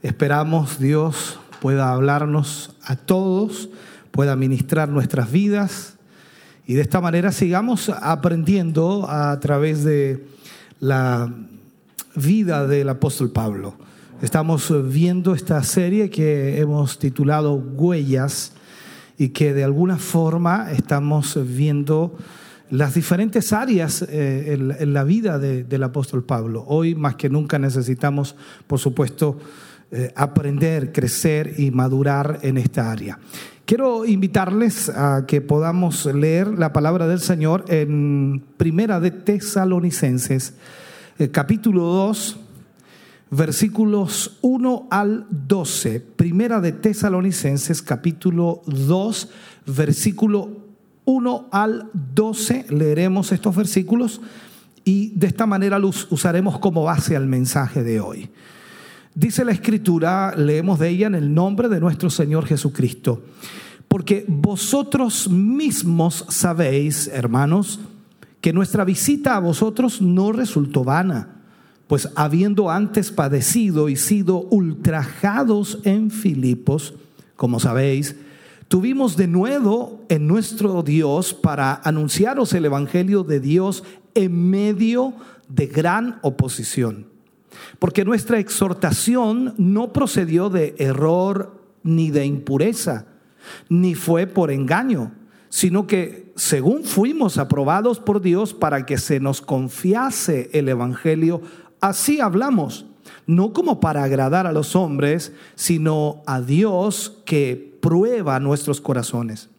Esperamos Dios pueda hablarnos a todos, pueda ministrar nuestras vidas y de esta manera sigamos aprendiendo a través de la vida del apóstol Pablo. Estamos viendo esta serie que hemos titulado Huellas y que de alguna forma estamos viendo las diferentes áreas eh, en, la vida del apóstol Pablo. Hoy más que nunca necesitamos, por supuesto, eh, aprender, crecer y madurar en esta área. Quiero invitarles a que podamos leer la palabra del Señor en Primera de Tesalonicenses, el capítulo 2, versículos 1 al 12. Primera de Tesalonicenses, capítulo 2, versículo 1 al 12. Leeremos estos versículos y de esta manera los usaremos como base al mensaje de hoy. Dice la escritura, leemos de ella en el nombre de nuestro Señor Jesucristo. Porque vosotros mismos sabéis, hermanos, que nuestra visita a vosotros no resultó vana pues habiendo antes padecido y sido ultrajados en Filipos, como sabéis, tuvimos de nuevo en nuestro Dios para anunciaros el Evangelio de Dios en medio de gran oposición. Porque nuestra exhortación no procedió de error ni de impureza, ni fue por engaño, sino que según fuimos aprobados por Dios para que se nos confiase el Evangelio Así hablamos, no como para agradar a los hombres, sino a Dios que prueba nuestros corazones.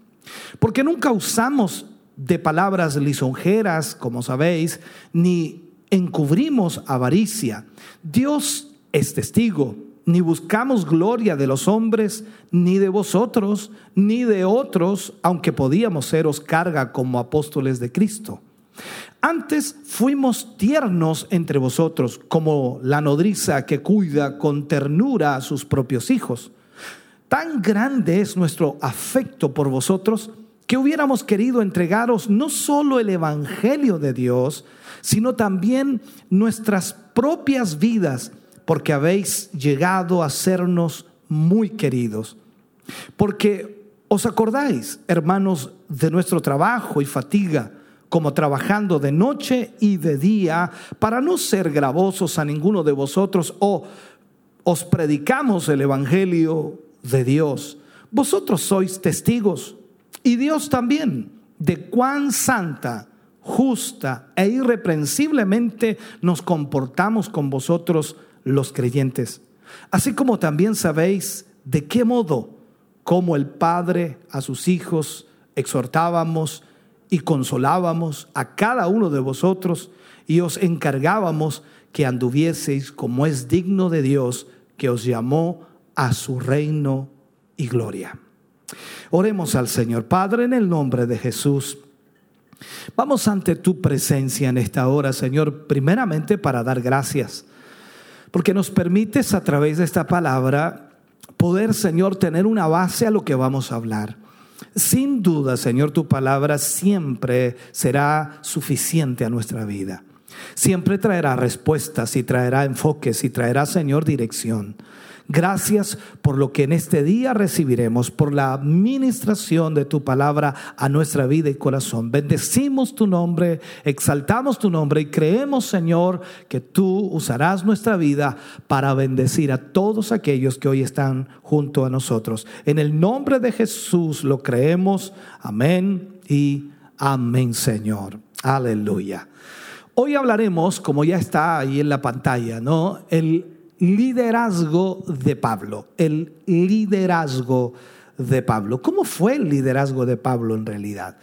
Porque nunca usamos de palabras lisonjeras, como sabéis, ni encubrimos avaricia. Dios es testigo, ni buscamos gloria de los hombres, ni de vosotros, ni de otros, aunque podíamos seros carga como apóstoles de Cristo. Antes fuimos tiernos entre vosotros, como la nodriza que cuida con ternura a sus propios hijos. Tan grande es nuestro afecto por vosotros que hubiéramos querido entregaros no solo el Evangelio de Dios, sino también nuestras propias vidas, porque habéis llegado a sernos muy queridos. Porque os acordáis, hermanos, de nuestro trabajo y fatiga, como trabajando de noche y de día, para no ser gravosos a ninguno de vosotros, o os predicamos el Evangelio de Dios. Vosotros sois testigos, y Dios también, de cuán santa, justa e irreprensiblemente nos comportamos con vosotros los creyentes. Así como también sabéis de qué modo, como el Padre a sus hijos, exhortábamos, y consolábamos a cada uno de vosotros y os encargábamos que anduvieseis como es digno de Dios que os llamó a su reino y gloria. Oremos al Señor Padre en el nombre de Jesús. Vamos ante tu presencia en esta hora, Señor, primeramente para dar gracias, porque nos permites a través de esta palabra poder, Señor, tener una base a lo que vamos a hablar. Sin duda, Señor, tu palabra siempre será suficiente a nuestra vida. Siempre traerá respuestas y traerá enfoques y traerá, Señor, dirección. Gracias por lo que en este día recibiremos, por la administración de tu palabra a nuestra vida y corazón. Bendecimos tu nombre, exaltamos tu nombre y creemos, Señor, que tú usarás nuestra vida para bendecir a todos aquellos que hoy están junto a nosotros. En el nombre de Jesús lo creemos. Amén y amén, Señor. Aleluya. Hoy hablaremos, como ya está ahí en la pantalla, ¿no? El liderazgo de Pablo, el liderazgo de Pablo. ¿Cómo fue el liderazgo de Pablo en realidad?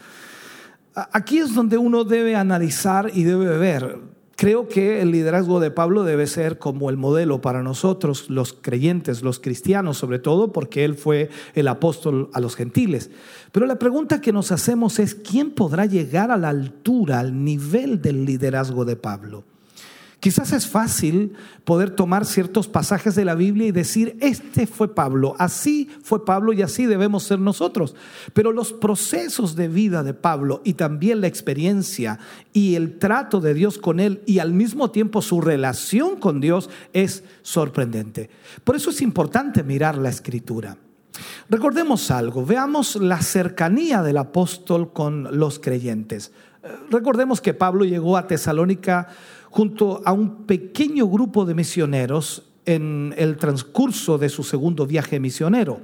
Aquí es donde uno debe analizar y debe ver. Creo que el liderazgo de Pablo debe ser como el modelo para nosotros, los creyentes, los cristianos, sobre todo porque él fue el apóstol a los gentiles. Pero la pregunta que nos hacemos es, ¿quién podrá llegar a la altura, al nivel del liderazgo de Pablo? Quizás es fácil poder tomar ciertos pasajes de la Biblia y decir, este fue Pablo, así fue Pablo y así debemos ser nosotros. Pero los procesos de vida de Pablo y también la experiencia y el trato de Dios con él y al mismo tiempo su relación con Dios es sorprendente. Por eso es importante mirar la escritura. Recordemos algo, veamos la cercanía del apóstol con los creyentes. Eh, recordemos que Pablo llegó a Tesalónica junto a un pequeño grupo de misioneros en el transcurso de su segundo viaje misionero.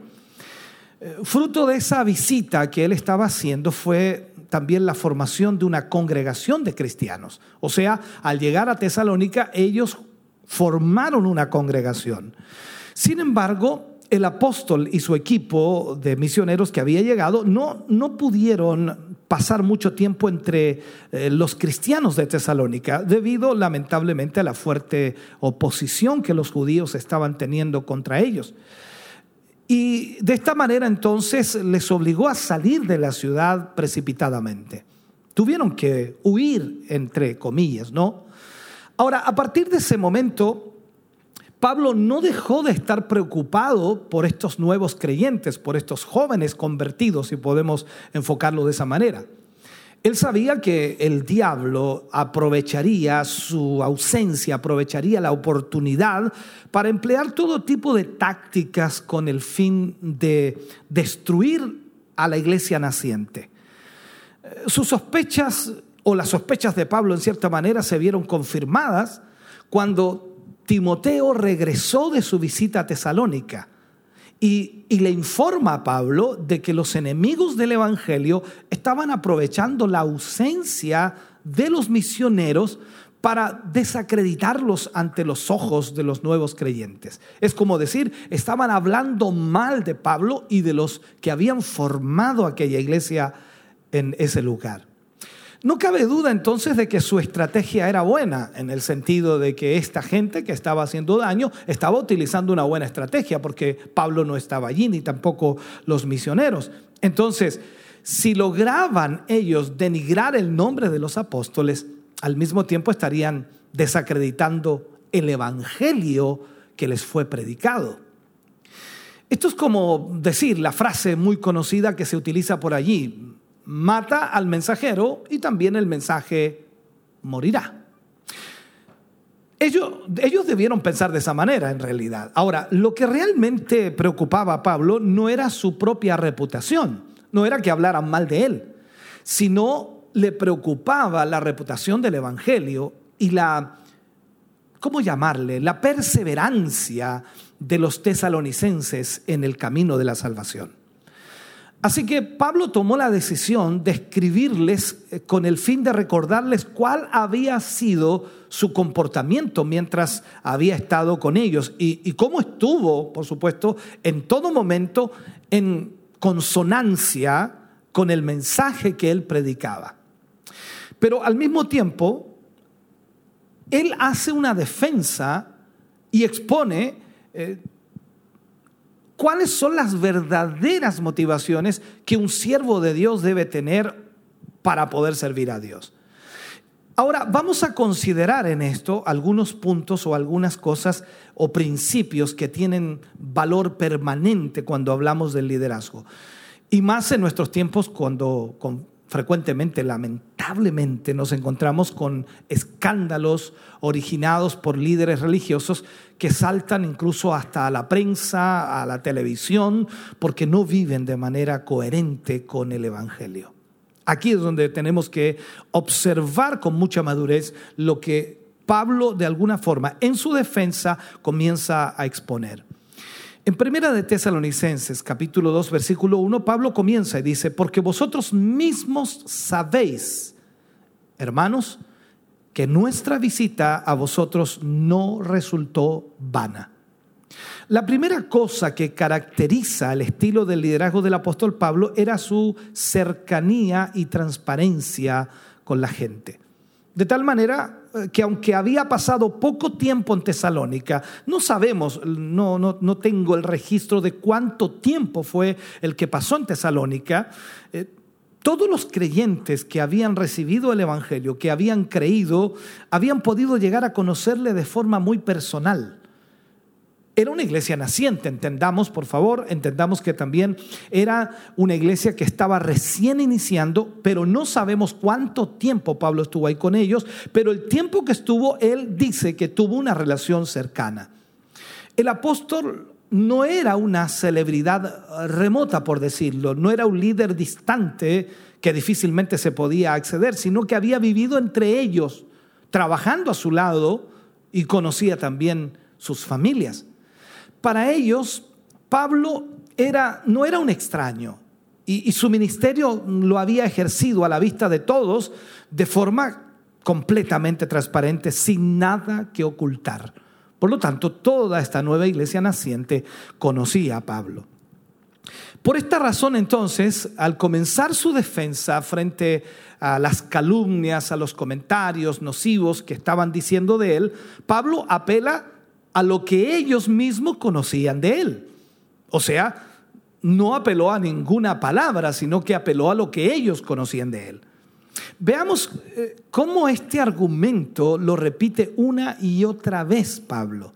Eh, fruto de esa visita que él estaba haciendo fue también la formación de una congregación de cristianos. O sea, al llegar a Tesalónica, ellos formaron una congregación. Sin embargo, el apóstol y su equipo de misioneros que había llegado no, no pudieron pasar mucho tiempo entre eh, los cristianos de Tesalónica debido lamentablemente a la fuerte oposición que los judíos estaban teniendo contra ellos. Y de esta manera entonces les obligó a salir de la ciudad precipitadamente. Tuvieron que huir, entre comillas, ¿no? Ahora, a partir de ese momento, Pablo no dejó de estar preocupado por estos nuevos creyentes, por estos jóvenes convertidos, si podemos enfocarlo de esa manera. Él sabía que el diablo aprovecharía su ausencia, aprovecharía la oportunidad para emplear todo tipo de tácticas con el fin de destruir a la iglesia naciente. Sus sospechas o las sospechas de Pablo en cierta manera se vieron confirmadas cuando Timoteo regresó de su visita a Tesalónica y, le informa a Pablo de que los enemigos del Evangelio estaban aprovechando la ausencia de los misioneros para desacreditarlos ante los ojos de los nuevos creyentes. Es como decir, estaban hablando mal de Pablo y de los que habían formado aquella iglesia en ese lugar. No cabe duda entonces de que su estrategia era buena, en el sentido de que esta gente que estaba haciendo daño estaba utilizando una buena estrategia, porque Pablo no estaba allí, ni tampoco los misioneros. Entonces, si lograban ellos denigrar el nombre de los apóstoles, al mismo tiempo estarían desacreditando el evangelio que les fue predicado. Esto es como decir la frase muy conocida que se utiliza por allí, mata al mensajero y también el mensaje morirá. Ellos, ellos, debieron pensar de esa manera en realidad. Ahora, lo que realmente preocupaba a Pablo no era su propia reputación, no era que hablaran mal de él, sino le preocupaba la reputación del Evangelio y la, ¿cómo llamarle? La perseverancia de los tesalonicenses en el camino de la salvación. Así que Pablo tomó la decisión de escribirles eh, con el fin de recordarles cuál había sido su comportamiento mientras había estado con ellos y, cómo estuvo, por supuesto, en todo momento en consonancia con el mensaje que él predicaba. Pero al mismo tiempo, él hace una defensa y expone eh, cuáles son las verdaderas motivaciones que un siervo de Dios debe tener para poder servir a Dios. Ahora, vamos a considerar en esto algunos puntos o algunas cosas o principios que tienen valor permanente cuando hablamos del liderazgo. Y más en nuestros tiempos cuando frecuentemente, lamentablemente, nos encontramos con escándalos originados por líderes religiosos que saltan incluso hasta a la prensa, a la televisión, porque no viven de manera coherente con el Evangelio. Aquí es donde tenemos que observar con mucha madurez lo que Pablo, de alguna forma, en su defensa, comienza a exponer. En Primera de Tesalonicenses, capítulo 2, versículo 1, Pablo comienza y dice, porque vosotros mismos sabéis, hermanos, que nuestra visita a vosotros no resultó vana. La primera cosa que caracteriza el estilo del liderazgo del apóstol Pablo era su cercanía y transparencia con la gente. De tal manera eh, que aunque había pasado poco tiempo en Tesalónica, no sabemos, no, no, tengo el registro de cuánto tiempo fue el que pasó en Tesalónica, eh, todos los creyentes que habían recibido el Evangelio, que habían creído, habían podido llegar a conocerle de forma muy personal. Era una iglesia naciente, entendamos, por favor, entendamos que también era una iglesia que estaba recién iniciando, pero no sabemos cuánto tiempo Pablo estuvo ahí con ellos, pero el tiempo que estuvo, él dice que tuvo una relación cercana. El apóstol no era una celebridad remota, por decirlo, no era un líder distante que difícilmente se podía acceder, sino que había vivido entre ellos, trabajando a su lado y conocía también sus familias para ellos Pablo era, no era un extraño y, y su ministerio lo había ejercido a la vista de todos de forma completamente transparente, sin nada que ocultar. Por lo tanto, toda esta nueva iglesia naciente conocía a Pablo. Por esta razón, entonces, al comenzar su defensa frente a las calumnias, a los comentarios nocivos que estaban diciendo de él, Pablo apela a lo que ellos mismos conocían de él. O sea, no apeló a ninguna palabra, sino que apeló a lo que ellos conocían de él. Veamos eh, cómo este argumento lo repite una y otra vez Pablo.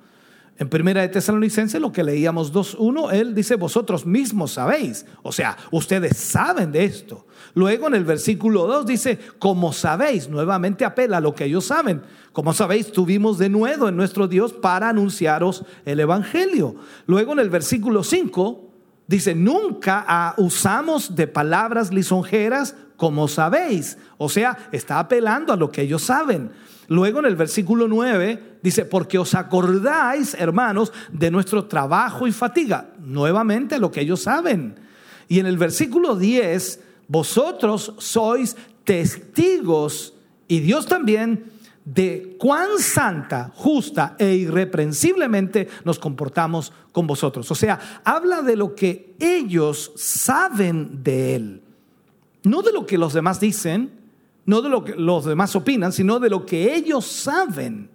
En primera de Tesalonicenses, lo que leíamos 2.1, él dice, vosotros mismos sabéis, o sea, ustedes saben de esto. Luego en el versículo 2 dice, como sabéis, nuevamente apela a lo que ellos saben. Como sabéis, tuvimos de nuevo en nuestro Dios para anunciaros el Evangelio. Luego en el versículo 5 dice, nunca usamos de palabras lisonjeras como sabéis. O sea, está apelando a lo que ellos saben. Luego en el versículo 9 dice, porque os acordáis, hermanos, de nuestro trabajo y fatiga. Nuevamente lo que ellos saben. Y en el versículo 10, vosotros sois testigos y Dios también de cuán santa, justa e irreprensiblemente nos comportamos con vosotros. O sea, habla de lo que ellos saben de Él, no de lo que los demás dicen, no de lo que los demás opinan, sino de lo que ellos saben.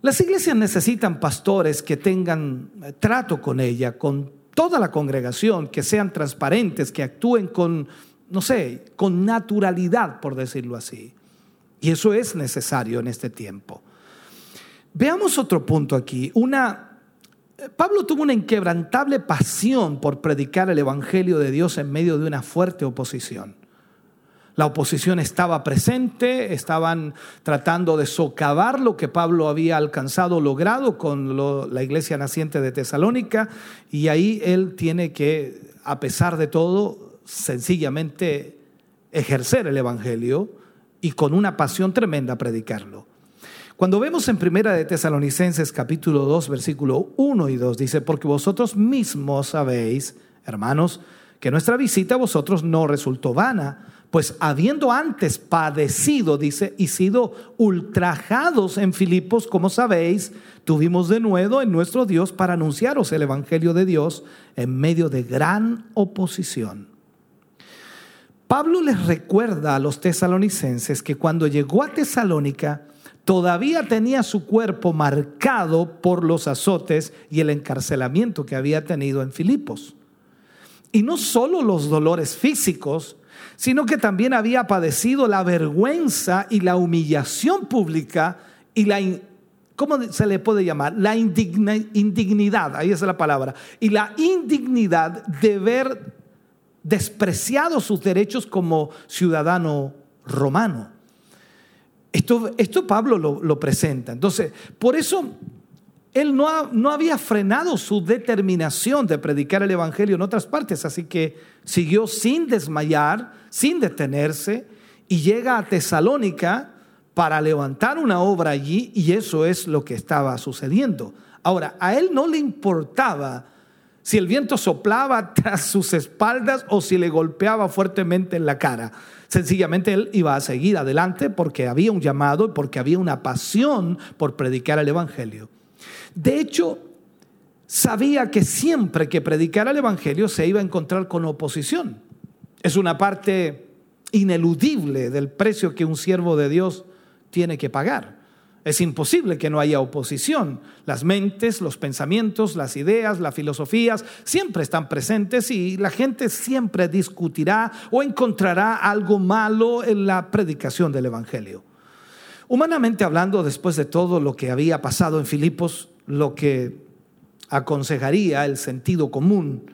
Las iglesias necesitan pastores que tengan eh, trato con ella, con toda la congregación, que sean transparentes, que actúen con, no sé, con naturalidad, por decirlo así. Y eso es necesario en este tiempo. Veamos otro punto aquí. Una, Pablo tuvo una inquebrantable pasión por predicar el Evangelio de Dios en medio de una fuerte oposición. La oposición estaba presente, estaban tratando de socavar lo que Pablo había alcanzado, logrado con la iglesia naciente de Tesalónica, y ahí él tiene que, a pesar de todo, sencillamente ejercer el Evangelio y con una pasión tremenda predicarlo. Cuando vemos en Primera de Tesalonicenses capítulo 2, versículo 1 y 2, dice, porque vosotros mismos sabéis, hermanos, que nuestra visita a vosotros no resultó vana pues habiendo antes padecido, dice, y sido ultrajados en Filipos, como sabéis, tuvimos de nuevo en nuestro Dios para anunciaros el Evangelio de Dios en medio de gran oposición. Pablo les recuerda a los tesalonicenses que cuando llegó a Tesalónica, todavía tenía su cuerpo marcado por los azotes y el encarcelamiento que había tenido en Filipos. Y no solo los dolores físicos, sino que también había padecido la vergüenza y la humillación pública y la, ¿cómo se le puede llamar? La indignidad, ahí es la palabra, y la indignidad de ver despreciado sus derechos como ciudadano romano. Esto, esto Pablo lo, lo presenta. Entonces, por eso él no, no, había frenado su determinación de predicar el Evangelio en otras partes, así que siguió sin desmayar, sin detenerse, y llega a Tesalónica para levantar una obra allí, y eso es lo que estaba sucediendo. Ahora, a él no le importaba si el viento soplaba tras sus espaldas o si le golpeaba fuertemente en la cara. Sencillamente él iba a seguir adelante porque había un llamado y porque había una pasión por predicar el Evangelio. De hecho, sabía que siempre que predicara el Evangelio se iba a encontrar con oposición. Es una parte ineludible del precio que un siervo de Dios tiene que pagar. Es imposible que no haya oposición. Las mentes, los pensamientos, las ideas, las filosofías siempre están presentes y la gente siempre discutirá o encontrará algo malo en la predicación del Evangelio. Humanamente hablando, después de todo lo que había pasado en Filipos, lo que aconsejaría el sentido común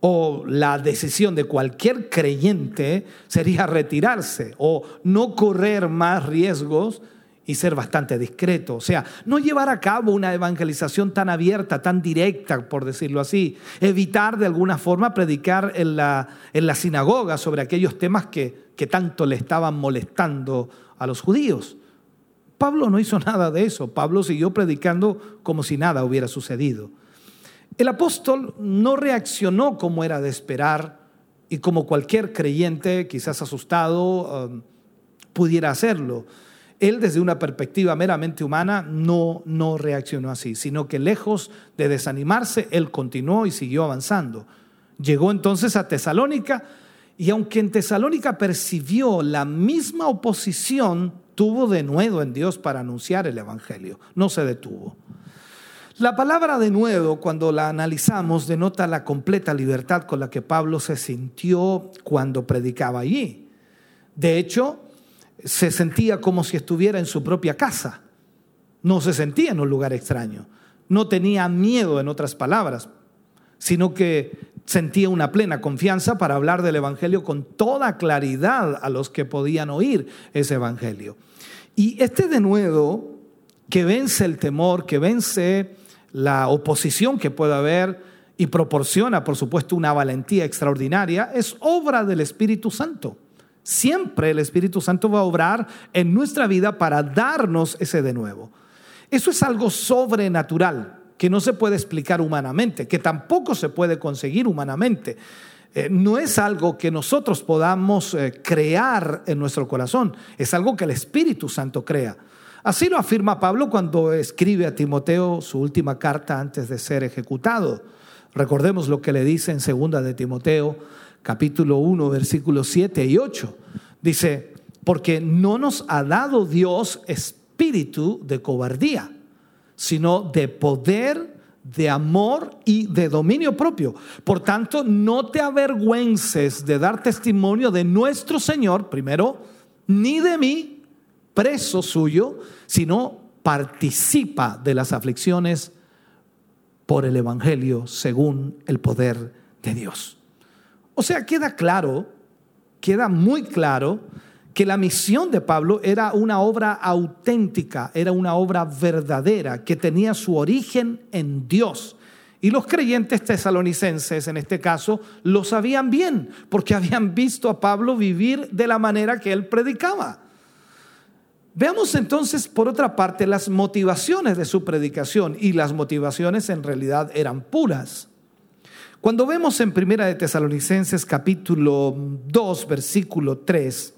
o la decisión de cualquier creyente sería retirarse o no correr más riesgos y ser bastante discreto. O sea, no llevar a cabo una evangelización tan abierta, tan directa, por decirlo así. Evitar de alguna forma predicar en la, en la sinagoga sobre aquellos temas que, que tanto le estaban molestando a los judíos. Pablo no hizo nada de eso. Pablo siguió predicando como si nada hubiera sucedido. El apóstol no reaccionó como era de esperar y como cualquier creyente, quizás asustado, um, pudiera hacerlo él desde una perspectiva meramente humana no, no reaccionó así, sino que lejos de desanimarse, él continuó y siguió avanzando. Llegó entonces a Tesalónica y aunque en Tesalónica percibió la misma oposición, tuvo de nuevo en Dios para anunciar el Evangelio, no se detuvo. La palabra de nuevo, cuando la analizamos, denota la completa libertad con la que Pablo se sintió cuando predicaba allí. De hecho, se sentía como si estuviera en su propia casa. No se sentía en un lugar extraño. No tenía miedo, en otras palabras, sino que sentía una plena confianza para hablar del Evangelio con toda claridad a los que podían oír ese Evangelio. Y este denuedo que vence el temor, que vence la oposición que pueda haber y proporciona, por supuesto, una valentía extraordinaria, es obra del Espíritu Santo. Siempre el Espíritu Santo va a obrar en nuestra vida para darnos ese de nuevo. Eso es algo sobrenatural que no se puede explicar humanamente, que tampoco se puede conseguir humanamente. Eh, no es algo que nosotros podamos eh, crear en nuestro corazón, es algo que el Espíritu Santo crea. Así lo afirma Pablo cuando escribe a Timoteo su última carta antes de ser ejecutado. Recordemos lo que le dice en segunda de Timoteo capítulo 1, versículos 7 y 8. Dice, porque no nos ha dado Dios espíritu de cobardía, sino de poder, de amor y de dominio propio. Por tanto, no te avergüences de dar testimonio de nuestro Señor, primero, ni de mí, preso suyo, sino participa de las aflicciones por el Evangelio según el poder de Dios. O sea, queda claro, queda muy claro que la misión de Pablo era una obra auténtica, era una obra verdadera, que tenía su origen en Dios. Y los creyentes tesalonicenses, en este caso, lo sabían bien, porque habían visto a Pablo vivir de la manera que él predicaba. Veamos entonces, por otra parte, las motivaciones de su predicación, y las motivaciones en realidad eran puras. Cuando vemos en Primera de Tesalonicenses capítulo 2, versículo 3,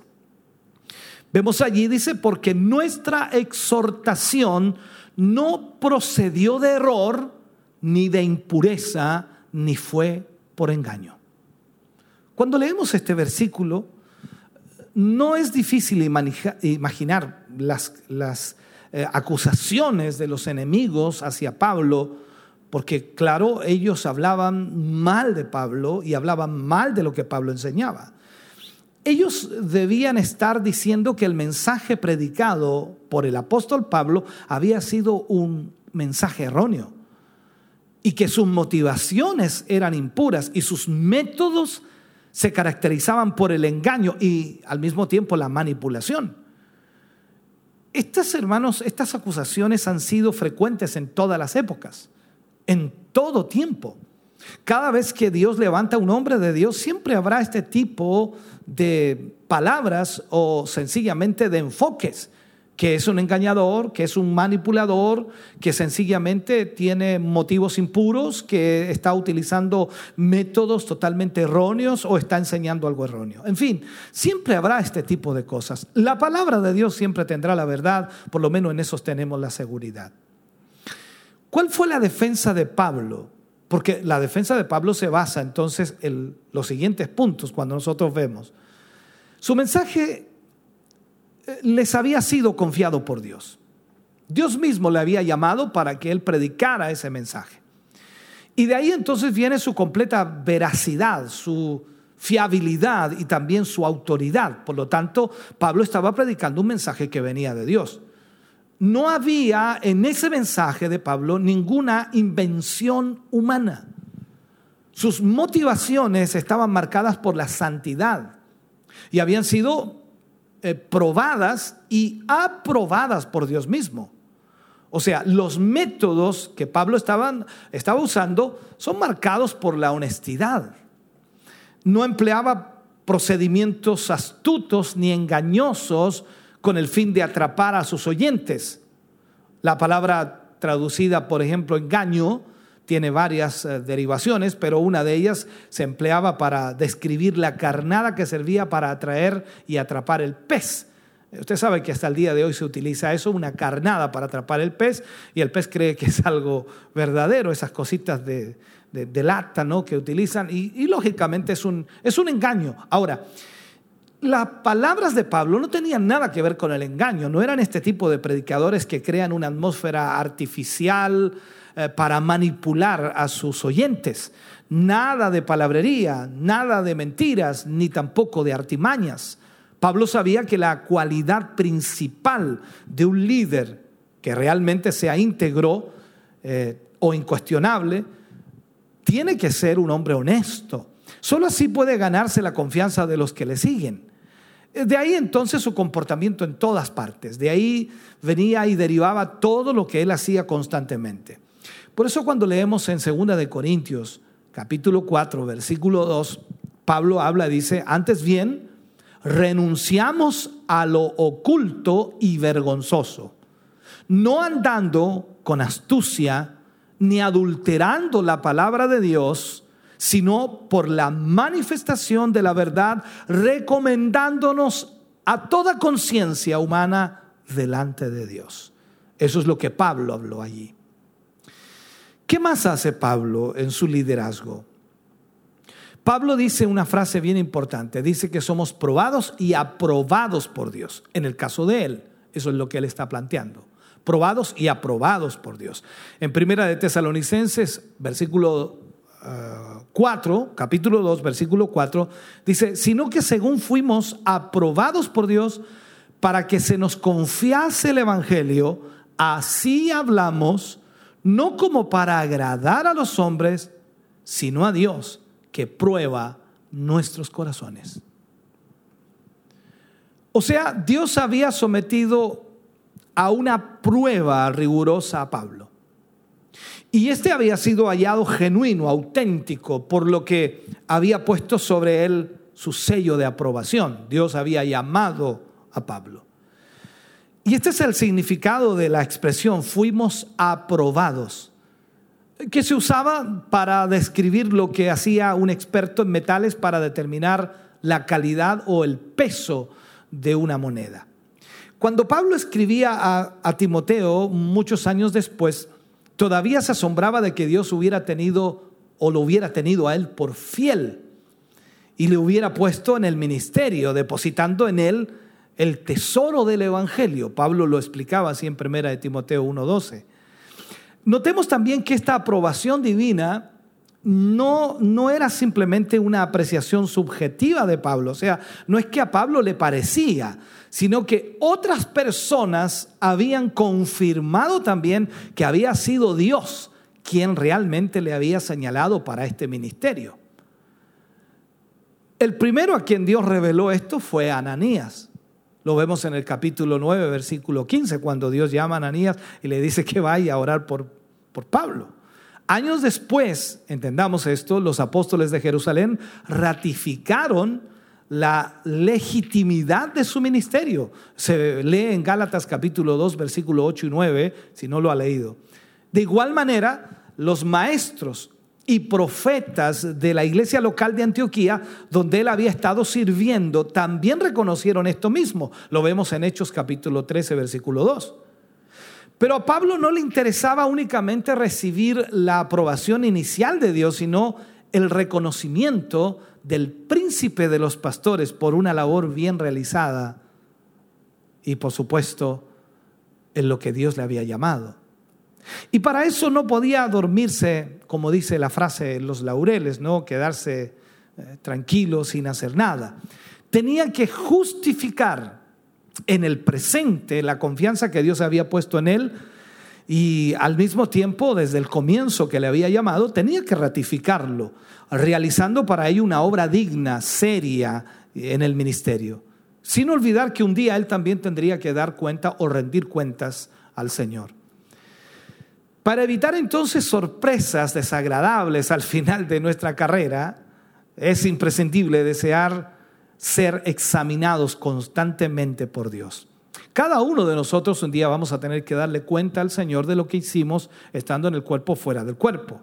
vemos allí, dice, porque nuestra exhortación no procedió de error, ni de impureza, ni fue por engaño. Cuando leemos este versículo, no es difícil imaginar las, las eh, acusaciones de los enemigos hacia Pablo porque claro, ellos hablaban mal de Pablo y hablaban mal de lo que Pablo enseñaba. Ellos debían estar diciendo que el mensaje predicado por el apóstol Pablo había sido un mensaje erróneo y que sus motivaciones eran impuras y sus métodos se caracterizaban por el engaño y al mismo tiempo la manipulación. Estas hermanos, estas acusaciones han sido frecuentes en todas las épocas en todo tiempo. Cada vez que Dios levanta un hombre de Dios, siempre habrá este tipo de palabras o sencillamente de enfoques, que es un engañador, que es un manipulador, que sencillamente tiene motivos impuros, que está utilizando métodos totalmente erróneos o está enseñando algo erróneo. En fin, siempre habrá este tipo de cosas. La palabra de Dios siempre tendrá la verdad, por lo menos en eso tenemos la seguridad. ¿Cuál fue la defensa de Pablo? Porque la defensa de Pablo se basa entonces en los siguientes puntos cuando nosotros vemos. Su mensaje eh, les había sido confiado por Dios. Dios mismo le había llamado para que él predicara ese mensaje. Y de ahí entonces viene su completa veracidad, su fiabilidad y también su autoridad. Por lo tanto, Pablo estaba predicando un mensaje que venía de Dios. No había en ese mensaje de Pablo ninguna invención humana. Sus motivaciones estaban marcadas por la santidad y habían sido eh, probadas y aprobadas por Dios mismo. O sea, los métodos que Pablo estaba, estaba usando son marcados por la honestidad. No empleaba procedimientos astutos ni engañosos con el fin de atrapar a sus oyentes. La palabra traducida, por ejemplo, engaño, tiene varias eh, derivaciones, pero una de ellas se empleaba para describir la carnada que servía para atraer y atrapar el pez. Usted sabe que hasta el día de hoy se utiliza eso, una carnada para atrapar el pez, y el pez cree que es algo verdadero, esas cositas de, lata ¿no? que utilizan, y, lógicamente es un, es un engaño. Ahora, las palabras de Pablo no tenían nada que ver con el engaño, no eran este tipo de predicadores que crean una atmósfera artificial eh, para manipular a sus oyentes. Nada de palabrería, nada de mentiras, ni tampoco de artimañas. Pablo sabía que la cualidad principal de un líder que realmente sea íntegro eh, o incuestionable, tiene que ser un hombre honesto. Solo así puede ganarse la confianza de los que le siguen. De ahí entonces su comportamiento en todas partes. De ahí venía y derivaba todo lo que él hacía constantemente. Por eso cuando leemos en 2 de Corintios, capítulo 4, versículo 2, Pablo habla, dice, antes bien, renunciamos a lo oculto y vergonzoso, no andando con astucia ni adulterando la palabra de Dios, sino por la manifestación de la verdad, recomendándonos a toda conciencia humana delante de Dios. Eso es lo que Pablo habló allí. ¿Qué más hace Pablo en su liderazgo? Pablo dice una frase bien importante, dice que somos probados y aprobados por Dios. En el caso de él, eso es lo que él está planteando. Probados y aprobados por Dios. En Primera de Tesalonicenses, versículo 4, ah, capítulo 2, versículo 4, dice, sino que según fuimos aprobados por Dios para que se nos confiase el Evangelio, así hablamos, no como para agradar a los hombres, sino a Dios que prueba nuestros corazones. O sea, Dios había sometido a una prueba rigurosa a Pablo. Y este había sido hallado genuino, auténtico, por lo que había puesto sobre él su sello de aprobación. Dios había llamado a Pablo. Y este es el significado de la expresión, fuimos aprobados que se usaba para describir lo que hacía un experto en metales para determinar la calidad o el peso de una moneda. Cuando Pablo escribía a, Timoteo muchos años después, todavía se asombraba de que Dios hubiera tenido o lo hubiera tenido a él por fiel y le hubiera puesto en el ministerio, depositando en él el tesoro del Evangelio. Pablo lo explicaba así en primera de Timoteo 1.12. Notemos también que esta aprobación divina no, no era simplemente una apreciación subjetiva de Pablo, o sea, no es que a Pablo le parecía, sino que otras personas habían confirmado también que había sido Dios quien realmente le había señalado para este ministerio. El primero a quien Dios reveló esto fue Ananías. Lo vemos en el capítulo 9, versículo 15, cuando Dios llama a Ananías y le dice que vaya a orar por, por Pablo. Años después, entendamos esto, los apóstoles de Jerusalén ratificaron la legitimidad de su ministerio. Se lee en Gálatas capítulo 2, versículo 8 y 9, si no lo ha leído. De igual manera, los maestros y profetas de la iglesia local de Antioquía, donde él había estado sirviendo, también reconocieron esto mismo. Lo vemos en Hechos capítulo 13, versículo 2. Pero a Pablo no le interesaba únicamente recibir la aprobación inicial de Dios, sino el reconocimiento del príncipe de los pastores por una labor bien realizada y por supuesto en lo que Dios le había llamado. Y para eso no podía dormirse, como dice la frase, los laureles, no quedarse eh, tranquilo sin hacer nada. Tenía que justificar en el presente la confianza que Dios había puesto en él y al mismo tiempo, desde el comienzo que le había llamado, tenía que ratificarlo, realizando para ello una obra digna, seria en el ministerio, sin olvidar que un día él también tendría que dar cuenta o rendir cuentas al Señor. Para evitar entonces sorpresas desagradables al final de nuestra carrera, es imprescindible desear ser examinados constantemente por Dios. Cada uno de nosotros un día vamos a tener que darle cuenta al Señor de lo que hicimos estando en el cuerpo fuera del cuerpo.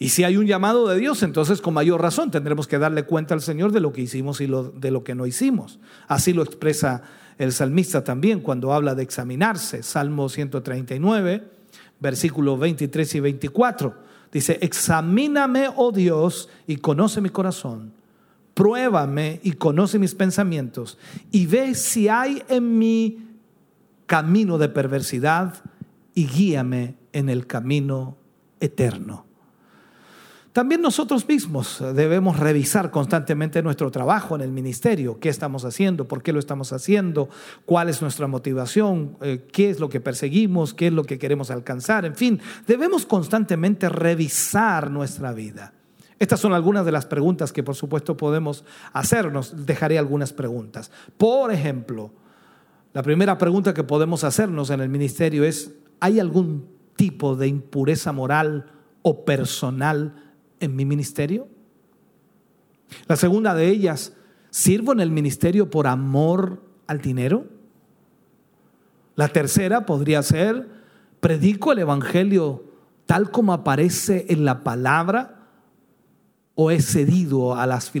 Y si hay un llamado de Dios, entonces con mayor razón tendremos que darle cuenta al Señor de lo que hicimos y de lo que no hicimos. Así lo expresa el salmista también cuando habla de examinarse. Salmo 139, versículos 23 y 24. Dice, examíname, oh Dios, y conoce mi corazón. Pruébame y conoce mis pensamientos. Y ve si hay en mí camino de perversidad y guíame en el camino eterno. También nosotros mismos debemos revisar constantemente nuestro trabajo en el ministerio, qué estamos haciendo, por qué lo estamos haciendo, cuál es nuestra motivación, eh, qué es lo que perseguimos, qué es lo que queremos alcanzar, en fin, debemos constantemente revisar nuestra vida. Estas son algunas de las preguntas que por supuesto podemos hacernos. Dejaré algunas preguntas. Por ejemplo, la primera pregunta que podemos hacernos en el ministerio es, ¿hay algún tipo de impureza moral o personal en mi ministerio? La segunda de ellas, ¿sirvo en el ministerio por amor al dinero? La tercera podría ser, ¿predico el Evangelio tal como aparece en la palabra? ¿O he cedido a las,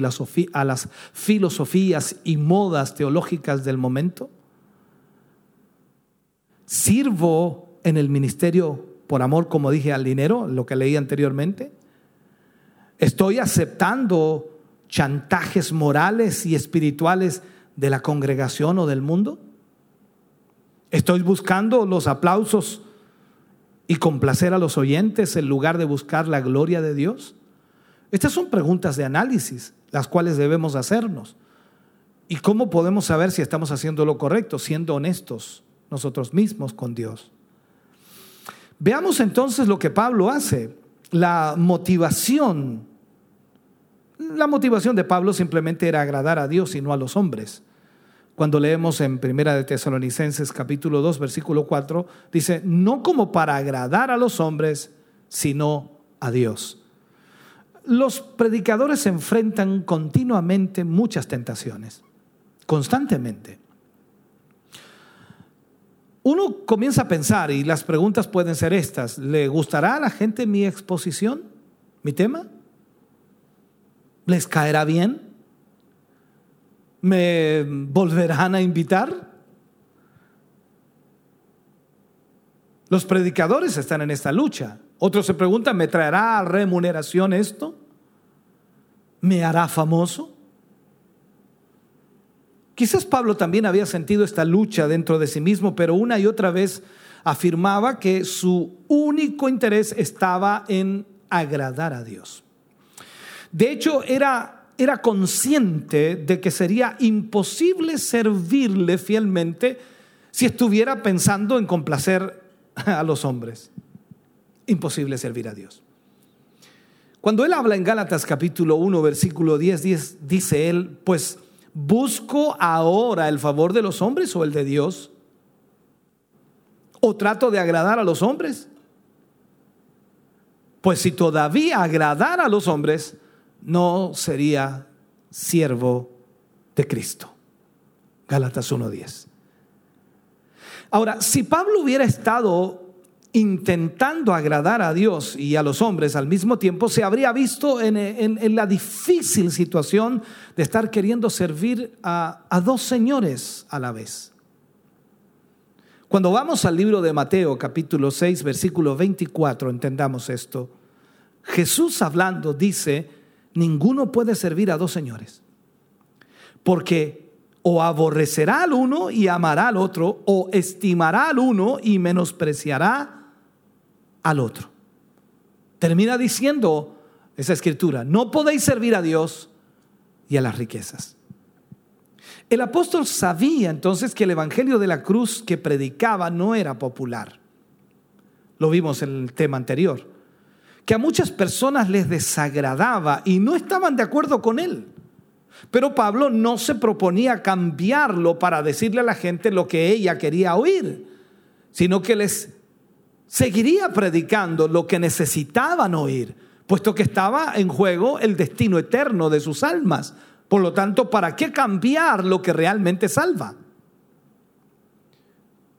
a las filosofías y modas teológicas del momento? ¿Sirvo en el ministerio por amor, como dije, al dinero, lo que leí anteriormente? Estoy aceptando chantajes morales y espirituales de la congregación o del mundo. Estoy buscando los aplausos y complacer a los oyentes en lugar de buscar la gloria de Dios. Estas son preguntas de análisis, las cuales debemos hacernos. ¿Y cómo podemos saber si estamos haciendo lo correcto? Siendo honestos nosotros mismos con Dios. Veamos entonces lo que Pablo hace, la motivación la motivación de Pablo simplemente era agradar a Dios y no a los hombres. Cuando leemos en Primera de Tesalonicenses capítulo 2 versículo 4, dice, no como para agradar a los hombres, sino a Dios. Los predicadores se enfrentan continuamente muchas tentaciones, constantemente. Uno comienza a pensar, y las preguntas pueden ser estas, ¿le gustará a la gente mi exposición, mi tema? ¿Les caerá bien? ¿Me volverán a invitar? Los predicadores están en esta lucha. Otros se preguntan, ¿me traerá remuneración esto? ¿Me hará famoso? Quizás Pablo también había sentido esta lucha dentro de sí mismo, pero una y otra vez afirmaba que su único interés estaba en agradar a Dios. De hecho, era, era consciente de que sería imposible servirle fielmente si estuviera pensando en complacer a los hombres. Imposible servir a Dios. Cuando él habla en Gálatas capítulo 1, versículo 10, 10, dice él, pues busco ahora el favor de los hombres o el de Dios. ¿O trato de agradar a los hombres? Pues si todavía agradar a los hombres, no sería siervo de Cristo. Gálatas 1.10. Ahora, si Pablo hubiera estado intentando agradar a Dios y a los hombres al mismo tiempo, se habría visto en, la difícil situación de estar queriendo servir a, a dos señores a la vez. Cuando vamos al libro de Mateo capítulo 6 versículo 24, entendamos esto. Jesús hablando dice, ninguno puede servir a dos señores. Porque o aborrecerá al uno y amará al otro, o estimará al uno y menospreciará al otro. Termina diciendo esa escritura, no podéis servir a Dios y a las riquezas. El apóstol sabía entonces que el Evangelio de la cruz que predicaba no era popular. Lo vimos en el tema anterior. Que a muchas personas les desagradaba y no estaban de acuerdo con él. Pero Pablo no se proponía cambiarlo para decirle a la gente lo que ella quería oír, sino que les seguiría predicando lo que necesitaban oír, puesto que estaba en juego el destino eterno de sus almas. Por lo tanto, ¿para qué cambiar lo que realmente salva?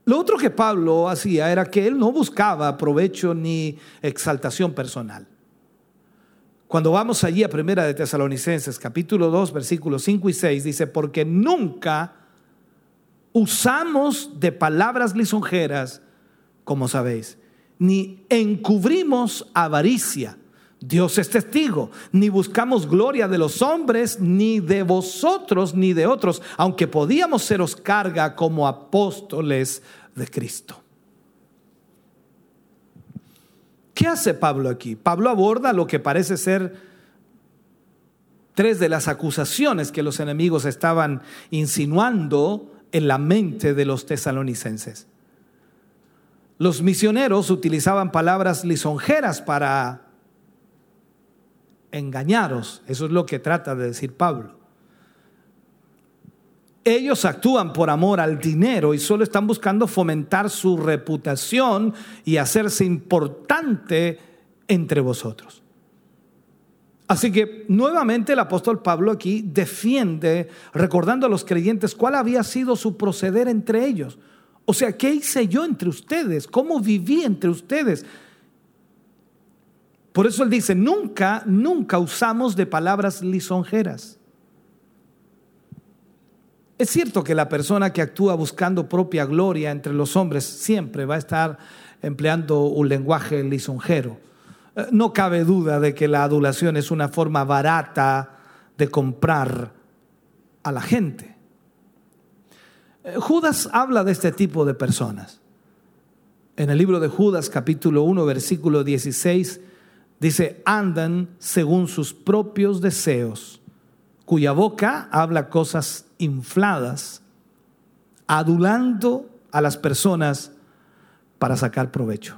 Lo otro que Pablo hacía era que él no buscaba provecho ni exaltación personal. Cuando vamos allí a Primera de Tesalonicenses, capítulo 2, versículos 5 y 6, dice, porque nunca usamos de palabras lisonjeras, como sabéis, ni encubrimos avaricia Dios es testigo. Ni buscamos gloria de los hombres, ni de vosotros, ni de otros, aunque podíamos seros carga como apóstoles de Cristo. ¿Qué hace Pablo aquí? Pablo aborda lo que parece ser tres de las acusaciones que los enemigos estaban insinuando en la mente de los tesalonicenses. Los misioneros utilizaban palabras lisonjeras para engañaros. Eso es lo que trata de decir Pablo. Ellos actúan por amor al dinero y solo están buscando fomentar su reputación y hacerse importante entre vosotros. Así que nuevamente el apóstol Pablo aquí defiende, recordando a los creyentes cuál había sido su proceder entre ellos. O sea, ¿qué hice yo entre ustedes? ¿Cómo viví entre ustedes? Por eso él dice, nunca, nunca usamos de palabras lisonjeras. Es cierto que la persona que actúa buscando propia gloria entre los hombres siempre va a estar empleando un lenguaje lisonjero. Eh, no cabe duda de que la adulación es una forma barata de comprar a la gente. Eh, Judas habla de este tipo de personas. En el libro de Judas capítulo 1 versículo 16 Dice, andan según sus propios deseos, cuya boca habla cosas infladas, adulando a las personas para sacar provecho.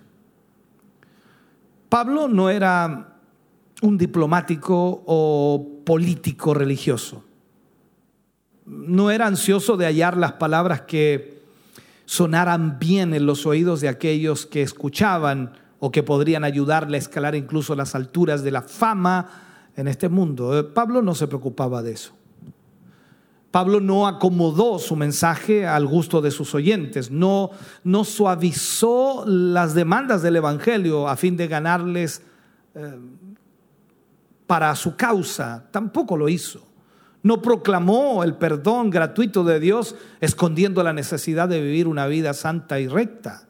Pablo no era un diplomático o político religioso. No era ansioso de hallar las palabras que sonaran bien en los oídos de aquellos que escuchaban o que podrían ayudarle a escalar incluso las alturas de la fama en este mundo. Eh, Pablo no se preocupaba de eso. Pablo no acomodó su mensaje al gusto de sus oyentes, no, no suavizó las demandas del Evangelio a fin de ganarles eh, para su causa, tampoco lo hizo. No proclamó el perdón gratuito de Dios escondiendo la necesidad de vivir una vida santa y recta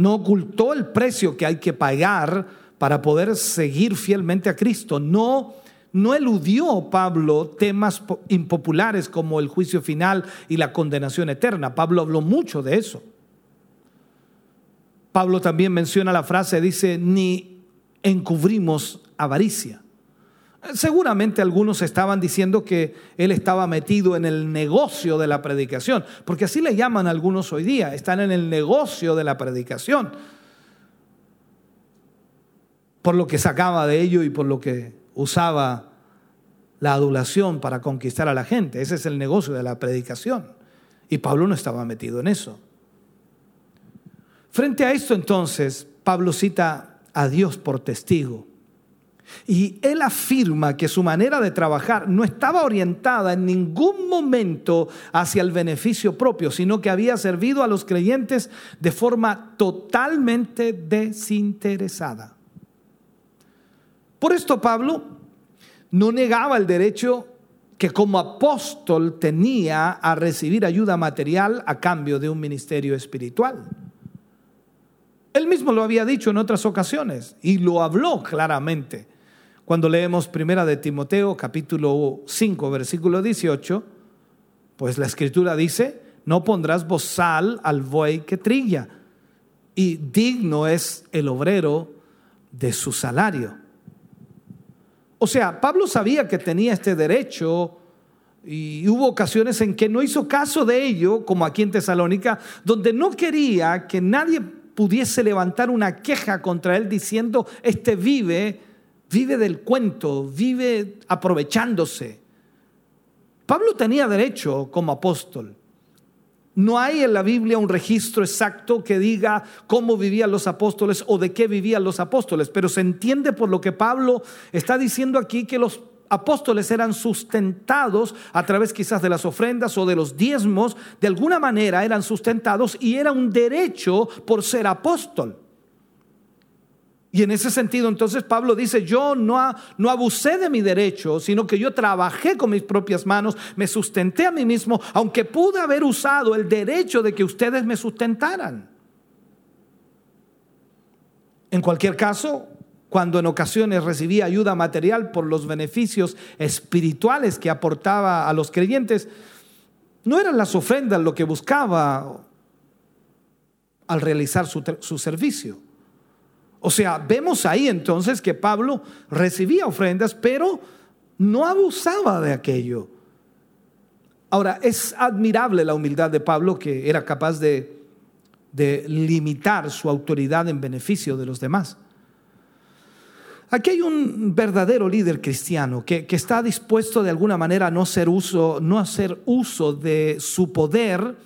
no ocultó el precio que hay que pagar para poder seguir fielmente a Cristo. No, no eludió Pablo temas impopulares como el juicio final y la condenación eterna. Pablo habló mucho de eso. Pablo también menciona la frase, dice, ni encubrimos avaricia. Seguramente algunos estaban diciendo que él estaba metido en el negocio de la predicación, porque así le llaman algunos hoy día, están en el negocio de la predicación, por lo que sacaba de ello y por lo que usaba la adulación para conquistar a la gente. Ese es el negocio de la predicación. Y Pablo no estaba metido en eso. Frente a esto entonces, Pablo cita a Dios por testigo y él afirma que su manera de trabajar no estaba orientada en ningún momento hacia el beneficio propio, sino que había servido a los creyentes de forma totalmente desinteresada. Por esto Pablo no negaba el derecho que como apóstol tenía a recibir ayuda material a cambio de un ministerio espiritual. Él mismo lo había dicho en otras ocasiones y lo habló claramente. Cuando leemos primera de Timoteo capítulo 5 versículo 18, Pues la escritura dice, no pondrás bozal al buey que trilla, y digno es el obrero de su salario. O sea, Pablo sabía que tenía este derecho y hubo ocasiones en que no hizo caso de ello, como aquí en Tesalónica, donde no quería que nadie pudiese levantar una queja contra él diciendo, este vive, vive del cuento, vive aprovechándose. Pablo tenía derecho como apóstol. No hay en la Biblia un registro exacto que diga cómo vivían los apóstoles o de qué vivían los apóstoles, pero se entiende por lo que Pablo está diciendo aquí que los apóstoles eran sustentados a través quizás de las ofrendas o de los diezmos, de alguna manera eran sustentados y era un derecho por ser apóstol. Y en ese sentido, entonces Pablo dice, yo no, no abusé de mi derecho, sino que yo trabajé con mis propias manos, me sustenté a mí mismo, aunque pude haber usado el derecho de que ustedes me sustentaran. En cualquier caso, cuando en ocasiones recibía ayuda material por los beneficios espirituales que aportaba a los creyentes, no eran las ofrendas lo que buscaba al realizar su, su servicio o sea, vemos ahí entonces que Pablo recibía ofrendas, pero no abusaba de aquello. Ahora, es admirable la humildad de Pablo que era capaz de, limitar su autoridad en beneficio de los demás. Aquí hay un verdadero líder cristiano que, que, está dispuesto de alguna manera a no uso, no hacer uso de su poder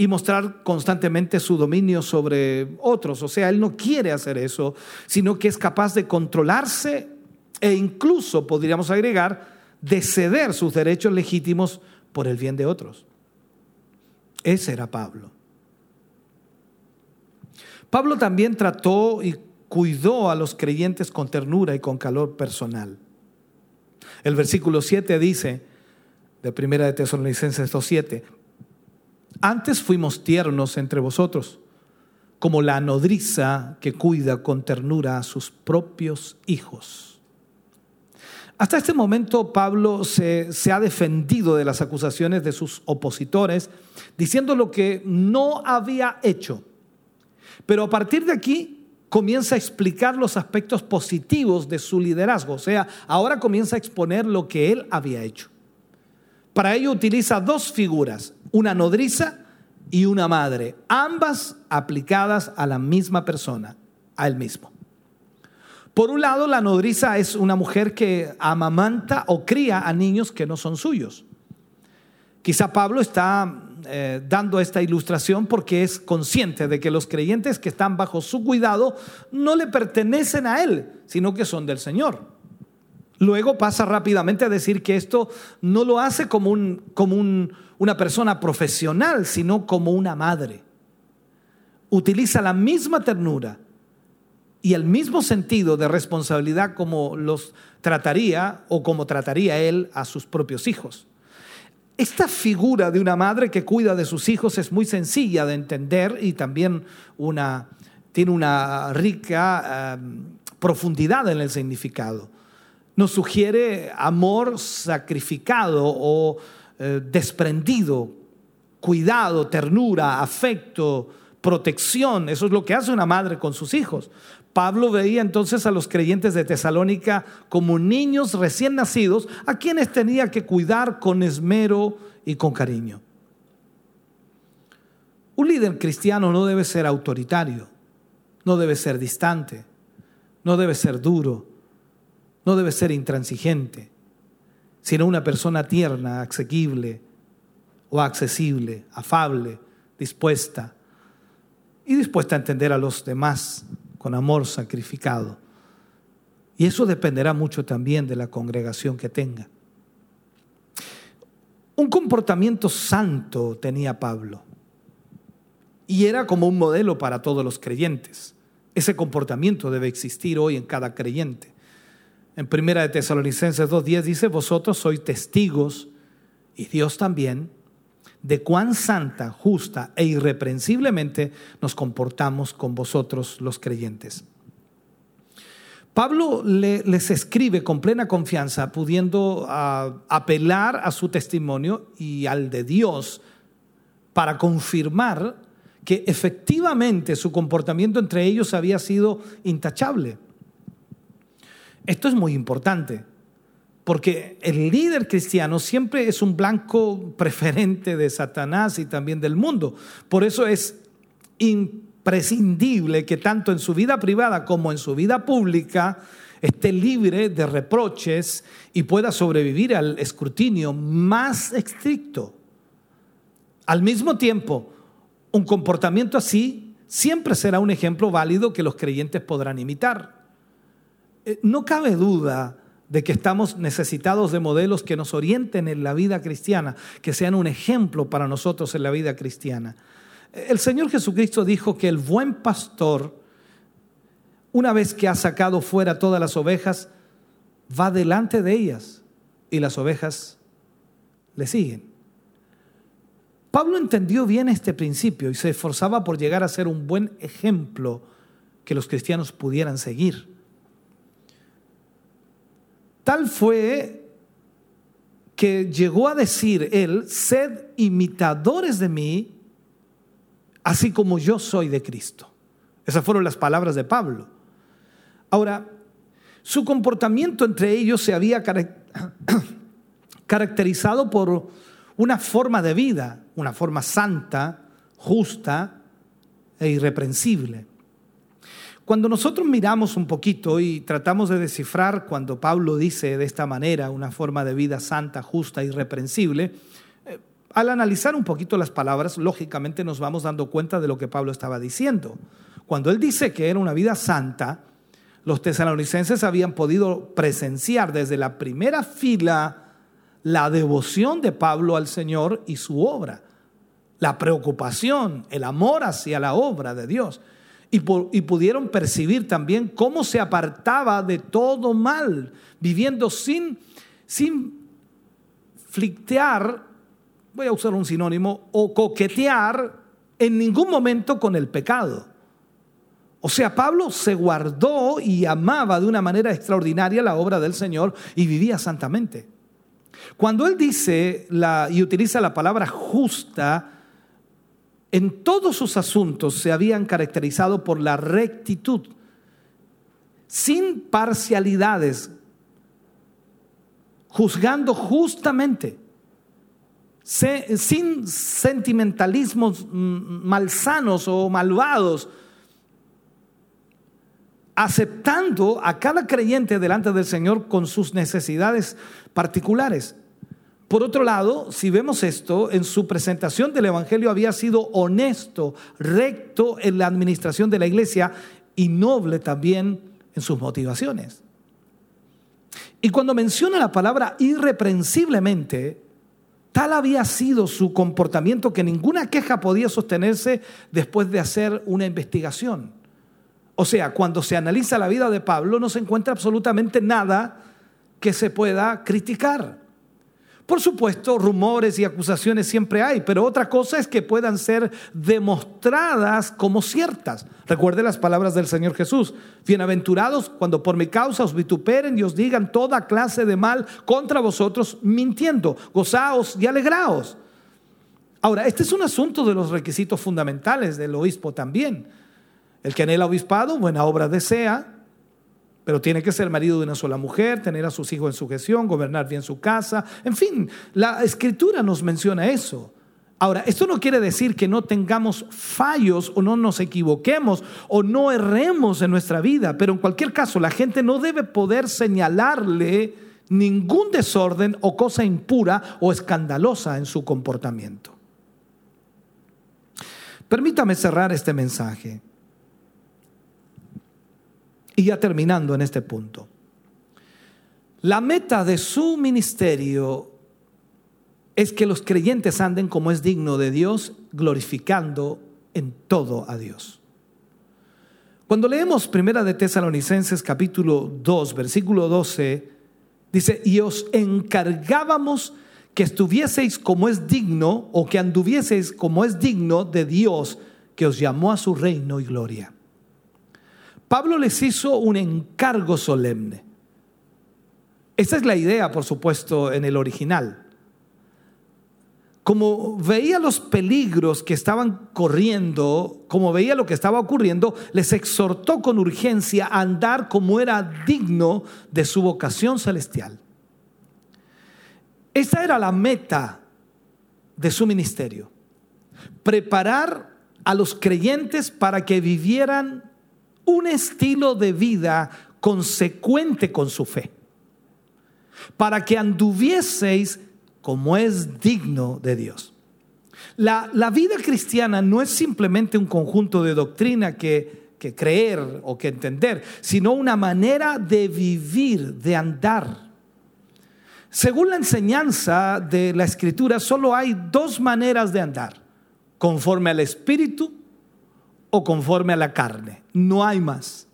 y mostrar constantemente su dominio sobre otros. O sea, él no quiere hacer eso, sino que es capaz de controlarse e incluso, podríamos agregar, de ceder sus derechos legítimos por el bien de otros. Ese era Pablo. Pablo también trató y cuidó a los creyentes con ternura y con calor personal. El versículo 7 dice, de Primera de Tesalonicenses 2.7, antes fuimos tiernos entre vosotros, como la nodriza que cuida con ternura a sus propios hijos. Hasta este momento Pablo se, se, ha defendido de las acusaciones de sus opositores, diciendo lo que no había hecho. Pero a partir de aquí comienza a explicar los aspectos positivos de su liderazgo, o sea, ahora comienza a exponer lo que él había hecho. Para ello utiliza dos figuras, una nodriza y una madre, ambas aplicadas a la misma persona, a él mismo. Por un lado, la nodriza es una mujer que amamanta o cría a niños que no son suyos. Quizá Pablo está eh, dando esta ilustración porque es consciente de que los creyentes que están bajo su cuidado no le pertenecen a él, sino que son del Señor. Luego pasa rápidamente a decir que esto no lo hace como, un, como una persona profesional, sino como una madre. Utiliza la misma ternura y el mismo sentido de responsabilidad como los trataría o como trataría él a sus propios hijos. Esta figura de una madre que cuida de sus hijos es muy sencilla de entender y también una, tiene una rica eh, profundidad en el significado nos sugiere amor sacrificado o eh, desprendido, cuidado, ternura, afecto, protección. Eso es lo que hace una madre con sus hijos. Pablo veía entonces a los creyentes de Tesalónica como niños recién nacidos a quienes tenía que cuidar con esmero y con cariño. Un líder cristiano no debe ser autoritario, no debe ser distante, no debe ser duro, no debe ser intransigente, sino una persona tierna, asequible o accesible, afable, dispuesta y dispuesta a entender a los demás con amor sacrificado. Y eso dependerá mucho también de la congregación que tenga. Un comportamiento santo tenía Pablo y era como un modelo para todos los creyentes. Ese comportamiento debe existir hoy en cada creyente. En primera de Tesalonicenses 2.10 dice, vosotros sois testigos, y Dios también, de cuán santa, justa e irreprensiblemente nos comportamos con vosotros los creyentes. Pablo le- les escribe con plena confianza, pudiendo ah, apelar a su testimonio y al de Dios para confirmar que efectivamente su comportamiento entre ellos había sido intachable. Esto es muy importante, porque el líder cristiano siempre es un blanco preferente de Satanás y también del mundo. Por eso es imprescindible que tanto en su vida privada como en su vida pública esté libre de reproches y pueda sobrevivir al escrutinio más estricto. Al mismo tiempo, un comportamiento así siempre será un ejemplo válido que los creyentes podrán imitar. Eh, No cabe duda de que estamos necesitados de modelos que nos orienten en la vida cristiana, que sean un ejemplo para nosotros en la vida cristiana. El Señor Jesucristo dijo que el buen pastor, una vez que ha sacado fuera todas las ovejas, va delante de ellas y las ovejas le siguen. Pablo entendió bien este principio y se esforzaba por llegar a ser un buen ejemplo que los cristianos pudieran seguir. Tal fue que llegó a decir él, sed imitadores de mí, así como yo soy de Cristo. Esas fueron las palabras de Pablo. Ahora, su comportamiento entre ellos se había carac- caracterizado por una forma de vida, una forma santa, justa e irreprensible. Cuando nosotros miramos un poquito y tratamos de descifrar cuando Pablo dice de esta manera una forma de vida santa, justa, irreprensible, eh, al analizar un poquito las palabras, lógicamente nos vamos dando cuenta de lo que Pablo estaba diciendo. Cuando él dice que era una vida santa, los tesalonicenses habían podido presenciar desde la primera fila la devoción de Pablo al Señor y su obra, la preocupación, el amor hacia la obra de Dios. Y, pu- y pudieron percibir también cómo se apartaba de todo mal, viviendo sin, sin flictear, voy a usar un sinónimo, o coquetear en ningún momento con el pecado. O sea, Pablo se guardó y amaba de una manera extraordinaria la obra del Señor y vivía santamente. Cuando él dice la, y utiliza la palabra justa, en todos sus asuntos se habían caracterizado por la rectitud, sin parcialidades, juzgando justamente, sin sentimentalismos malsanos o malvados, aceptando a cada creyente delante del Señor con sus necesidades particulares. Por otro lado, si vemos esto, en su presentación del Evangelio había sido honesto, recto en la administración de la iglesia y noble también en sus motivaciones. Y cuando menciona la palabra irreprensiblemente, tal había sido su comportamiento que ninguna queja podía sostenerse después de hacer una investigación. O sea, cuando se analiza la vida de Pablo no se encuentra absolutamente nada que se pueda criticar. Por supuesto, rumores y acusaciones siempre hay, pero otra cosa es que puedan ser demostradas como ciertas. Recuerde las palabras del Señor Jesús. Bienaventurados cuando por mi causa os vituperen y os digan toda clase de mal contra vosotros mintiendo. Gozaos y alegraos. Ahora, este es un asunto de los requisitos fundamentales del obispo también. El que anhela obispado, buena obra desea, pero tiene que ser marido de una sola mujer, tener a sus hijos en sujeción, gobernar bien su casa. En fin, la escritura nos menciona eso. Ahora, esto no quiere decir que no tengamos fallos o no nos equivoquemos o no erremos en nuestra vida, pero en cualquier caso la gente no debe poder señalarle ningún desorden o cosa impura o escandalosa en su comportamiento. Permítame cerrar este mensaje. Y ya terminando en este punto. La meta de su ministerio es que los creyentes anden como es digno de Dios, glorificando en todo a Dios. Cuando leemos Primera de Tesalonicenses capítulo 2, versículo 12, dice, y os encargábamos que estuvieseis como es digno o que anduvieseis como es digno de Dios que os llamó a su reino y gloria. Pablo les hizo un encargo solemne. Esa es la idea, por supuesto, en el original. Como veía los peligros que estaban corriendo, como veía lo que estaba ocurriendo, les exhortó con urgencia a andar como era digno de su vocación celestial. Esa era la meta de su ministerio. Preparar a los creyentes para que vivieran un estilo de vida consecuente con su fe. Para que anduvieseis como es digno de Dios. La, la vida cristiana no es simplemente un conjunto de doctrina que, que creer o que entender, sino una manera de vivir, de andar. Según la enseñanza de la escritura, solo hay dos maneras de andar, conforme al espíritu o conforme a la carne. No hay más.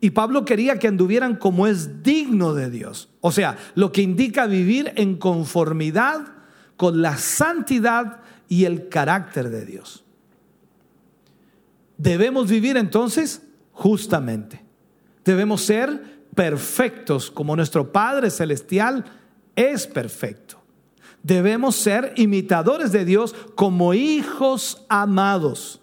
Y Pablo quería que anduvieran como es digno de Dios. O sea, lo que indica vivir en conformidad con la santidad y el carácter de Dios. Debemos vivir entonces justamente. Debemos ser perfectos como nuestro Padre Celestial es perfecto. Debemos ser imitadores de Dios como hijos amados.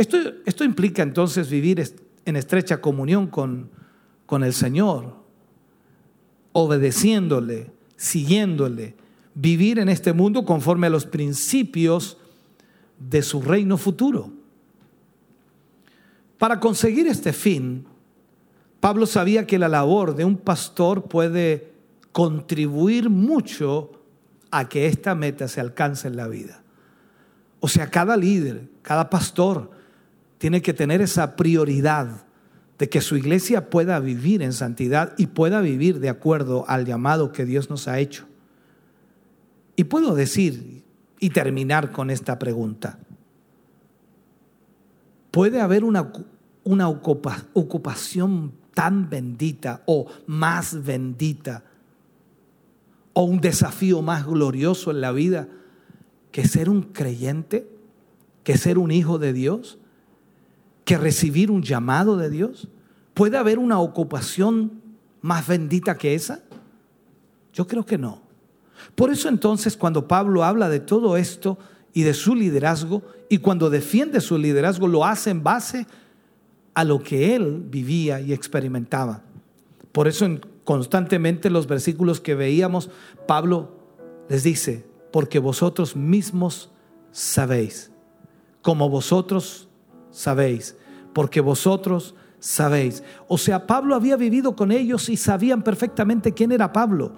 Esto, implica entonces vivir en estrecha comunión con, con el Señor, obedeciéndole, siguiéndole, vivir en este mundo conforme a los principios de su reino futuro. Para conseguir este fin, Pablo sabía que la labor de un pastor puede contribuir mucho a que esta meta se alcance en la vida. O sea, cada líder, cada pastor, tiene que tener esa prioridad de que su iglesia pueda vivir en santidad y pueda vivir de acuerdo al llamado que Dios nos ha hecho. Y puedo decir y terminar con esta pregunta. ¿Puede haber una, ocupación tan bendita o más bendita o un desafío más glorioso en la vida que ser un creyente, que ser un hijo de Dios? Que recibir un llamado de Dios? ¿Puede haber una ocupación más bendita que esa? Yo creo que no. Por eso entonces cuando Pablo habla de todo esto y de su liderazgo, y cuando defiende su liderazgo, lo hace en base a lo que él vivía y experimentaba. Por eso constantemente los versículos que veíamos, Pablo les dice, porque vosotros mismos sabéis, como vosotros sabéis, porque vosotros sabéis. O sea, Pablo había vivido con ellos y sabían perfectamente quién era Pablo,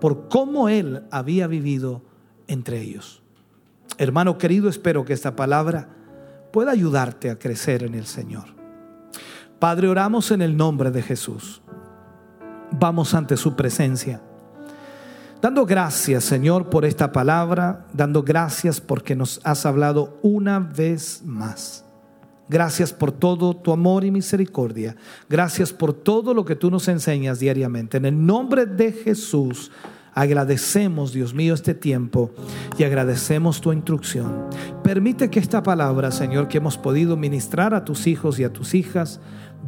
por cómo él había vivido entre ellos. Hermano querido, espero que esta palabra pueda ayudarte a crecer en el Señor. Padre, oramos en el nombre de Jesús. Vamos ante su presencia. Dando gracias, Señor, por esta palabra, dando gracias porque nos has hablado una vez más. Gracias por todo tu amor y misericordia. Gracias por todo lo que tú nos enseñas diariamente. En el nombre de Jesús. Agradecemos, Dios mío, este tiempo y agradecemos tu instrucción. Permite que esta palabra, Señor, que hemos podido ministrar a tus hijos y a tus hijas,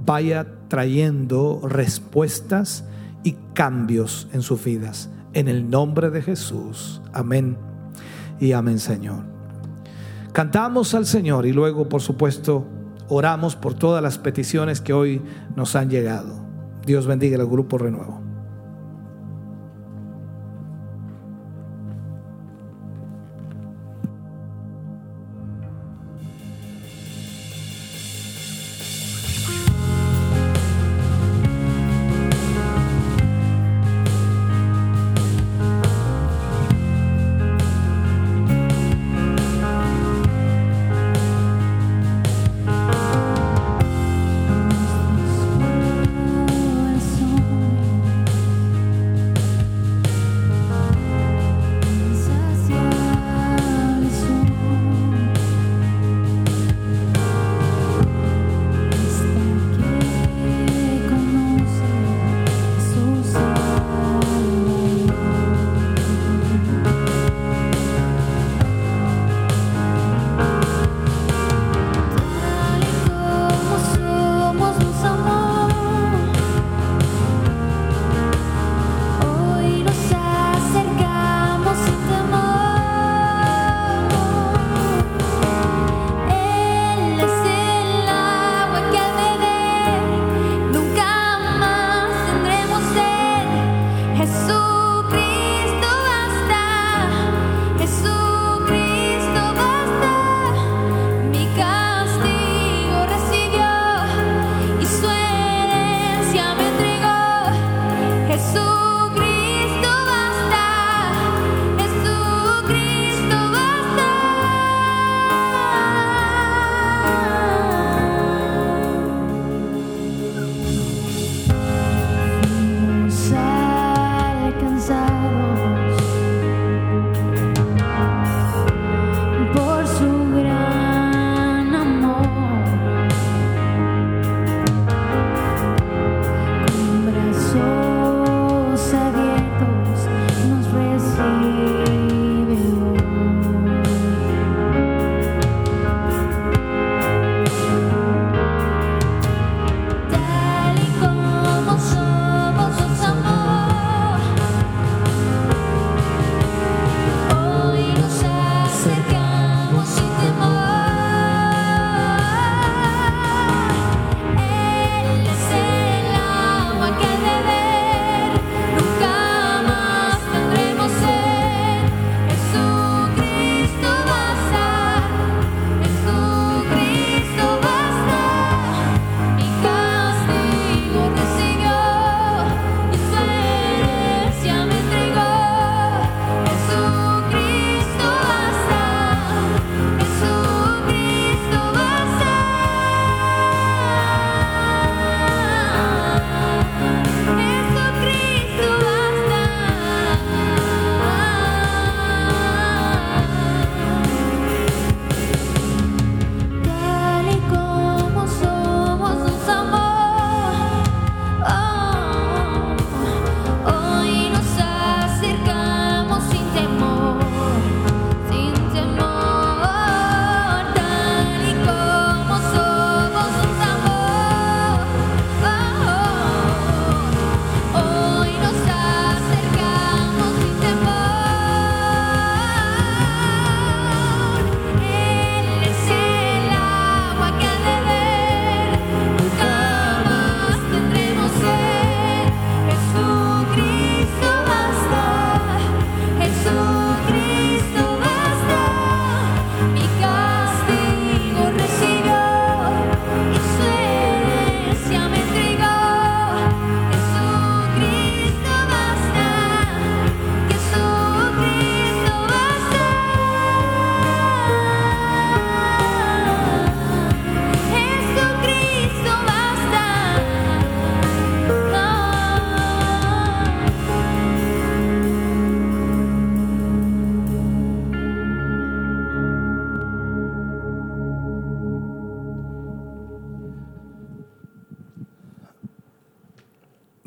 vaya trayendo respuestas y cambios en sus vidas. En el nombre de Jesús. Amén y amén, Señor. Cantamos al Señor y luego, por supuesto, oramos por todas las peticiones que hoy nos han llegado. Dios bendiga el grupo Renuevo.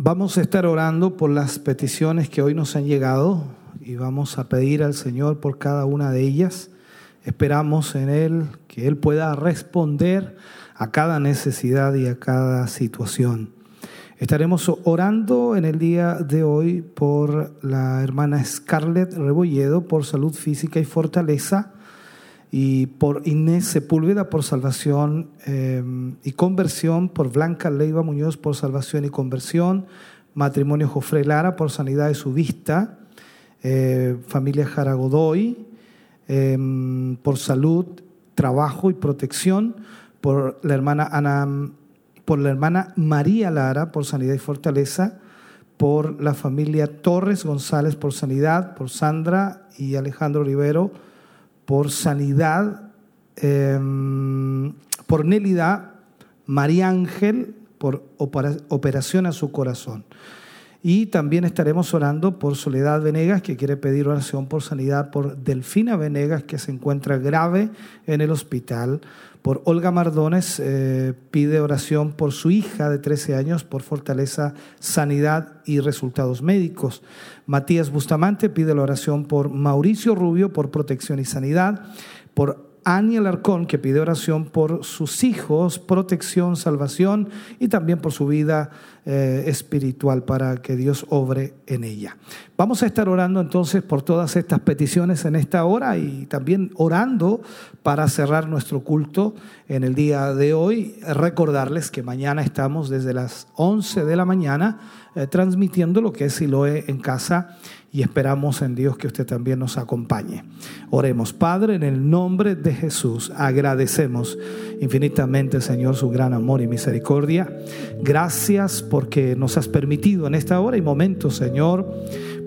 Vamos a estar orando por las peticiones que hoy nos han llegado y vamos a pedir al Señor por cada una de ellas. Esperamos en Él que Él pueda responder a cada necesidad y a cada situación. Estaremos orando en el día de hoy por la hermana Scarlett Rebolledo por salud física y fortaleza y por Inés Sepúlveda por salvación eh, y conversión, por Blanca Leiva Muñoz por salvación y conversión, matrimonio Jofre Lara por sanidad de su vista, eh, familia Jara Godoy eh, por salud, trabajo y protección, por la hermana Ana, por la hermana María Lara por sanidad y fortaleza, por la familia Torres González por sanidad, por Sandra y Alejandro Rivero por sanidad, em, por Nélida, María Ángel, por operación a su corazón. Y también estaremos orando por Soledad Venegas, que quiere pedir oración por sanidad, por Delfina Venegas, que se encuentra grave en el hospital, por Olga Mardones, eh, pide oración por su hija de 13 años, por fortaleza, sanidad y resultados médicos. Matías Bustamante pide la oración por Mauricio Rubio, por protección y sanidad, por Ani Alarcón, que pide oración por sus hijos, protección, salvación y también por su vida eh, espiritual para que Dios obre en ella. Vamos a estar orando entonces por todas estas peticiones en esta hora y también orando para cerrar nuestro culto en el día de hoy. Recordarles que mañana estamos desde las 11 de la mañana eh, transmitiendo lo que es Siloé en casa y esperamos en Dios que usted también nos acompañe. Oremos, Padre, en el nombre de Jesús, agradecemos infinitamente, Señor, su gran amor y misericordia. Gracias porque nos has permitido en esta hora y momento, Señor,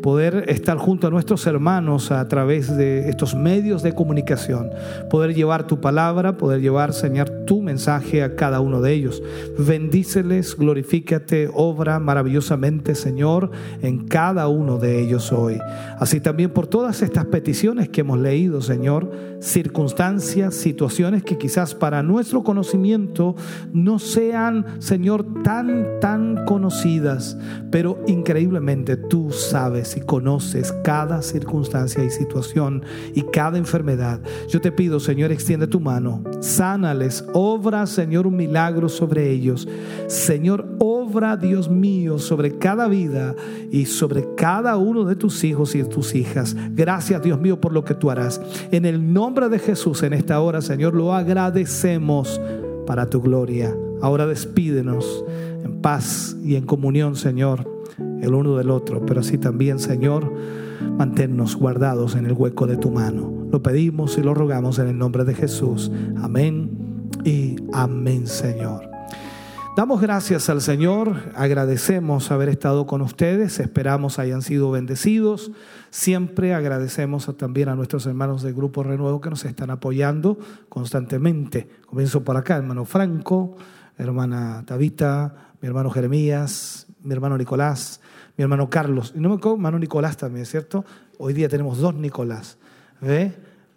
poder estar junto a nuestros hermanos a través de estos medios de comunicación, poder llevar tu palabra, poder llevar, Señor, tu mensaje a cada uno de ellos. Bendíceles, glorifícate, obra maravillosamente, Señor, en cada uno de ellos hoy. Así también por todas estas peticiones que hemos leído, Señor, circunstancias, situaciones que quizás para nuestro conocimiento no sean, Señor, tan, tan conocidas, pero increíblemente tú sabes y conoces cada circunstancia y situación y cada enfermedad. Yo te pido, Señor, extiende tu mano, sánales, obra, Señor, un milagro sobre ellos. Señor, obra, Dios mío, sobre cada vida y sobre cada uno de tus hijos y de tus hijas. Gracias, Dios mío, por lo que tú harás. En el nombre de Jesús, en esta hora, Señor, lo agradecemos para tu gloria. Ahora despídenos en paz y en comunión, Señor el uno del otro, pero así también, Señor, manténnos guardados en el hueco de tu mano. Lo pedimos y lo rogamos en el nombre de Jesús. Amén y amén, Señor. Damos gracias al Señor, agradecemos haber estado con ustedes, esperamos hayan sido bendecidos. Siempre agradecemos también a nuestros hermanos del Grupo Renuevo que nos están apoyando constantemente. Comienzo por acá, hermano Franco, hermana Tabita, mi hermano Jeremías, mi hermano Nicolás, mi hermano Carlos. Y no me acuerdo, hermano Nicolás también, ¿cierto? Hoy día tenemos dos Nicolás. ¿Ve?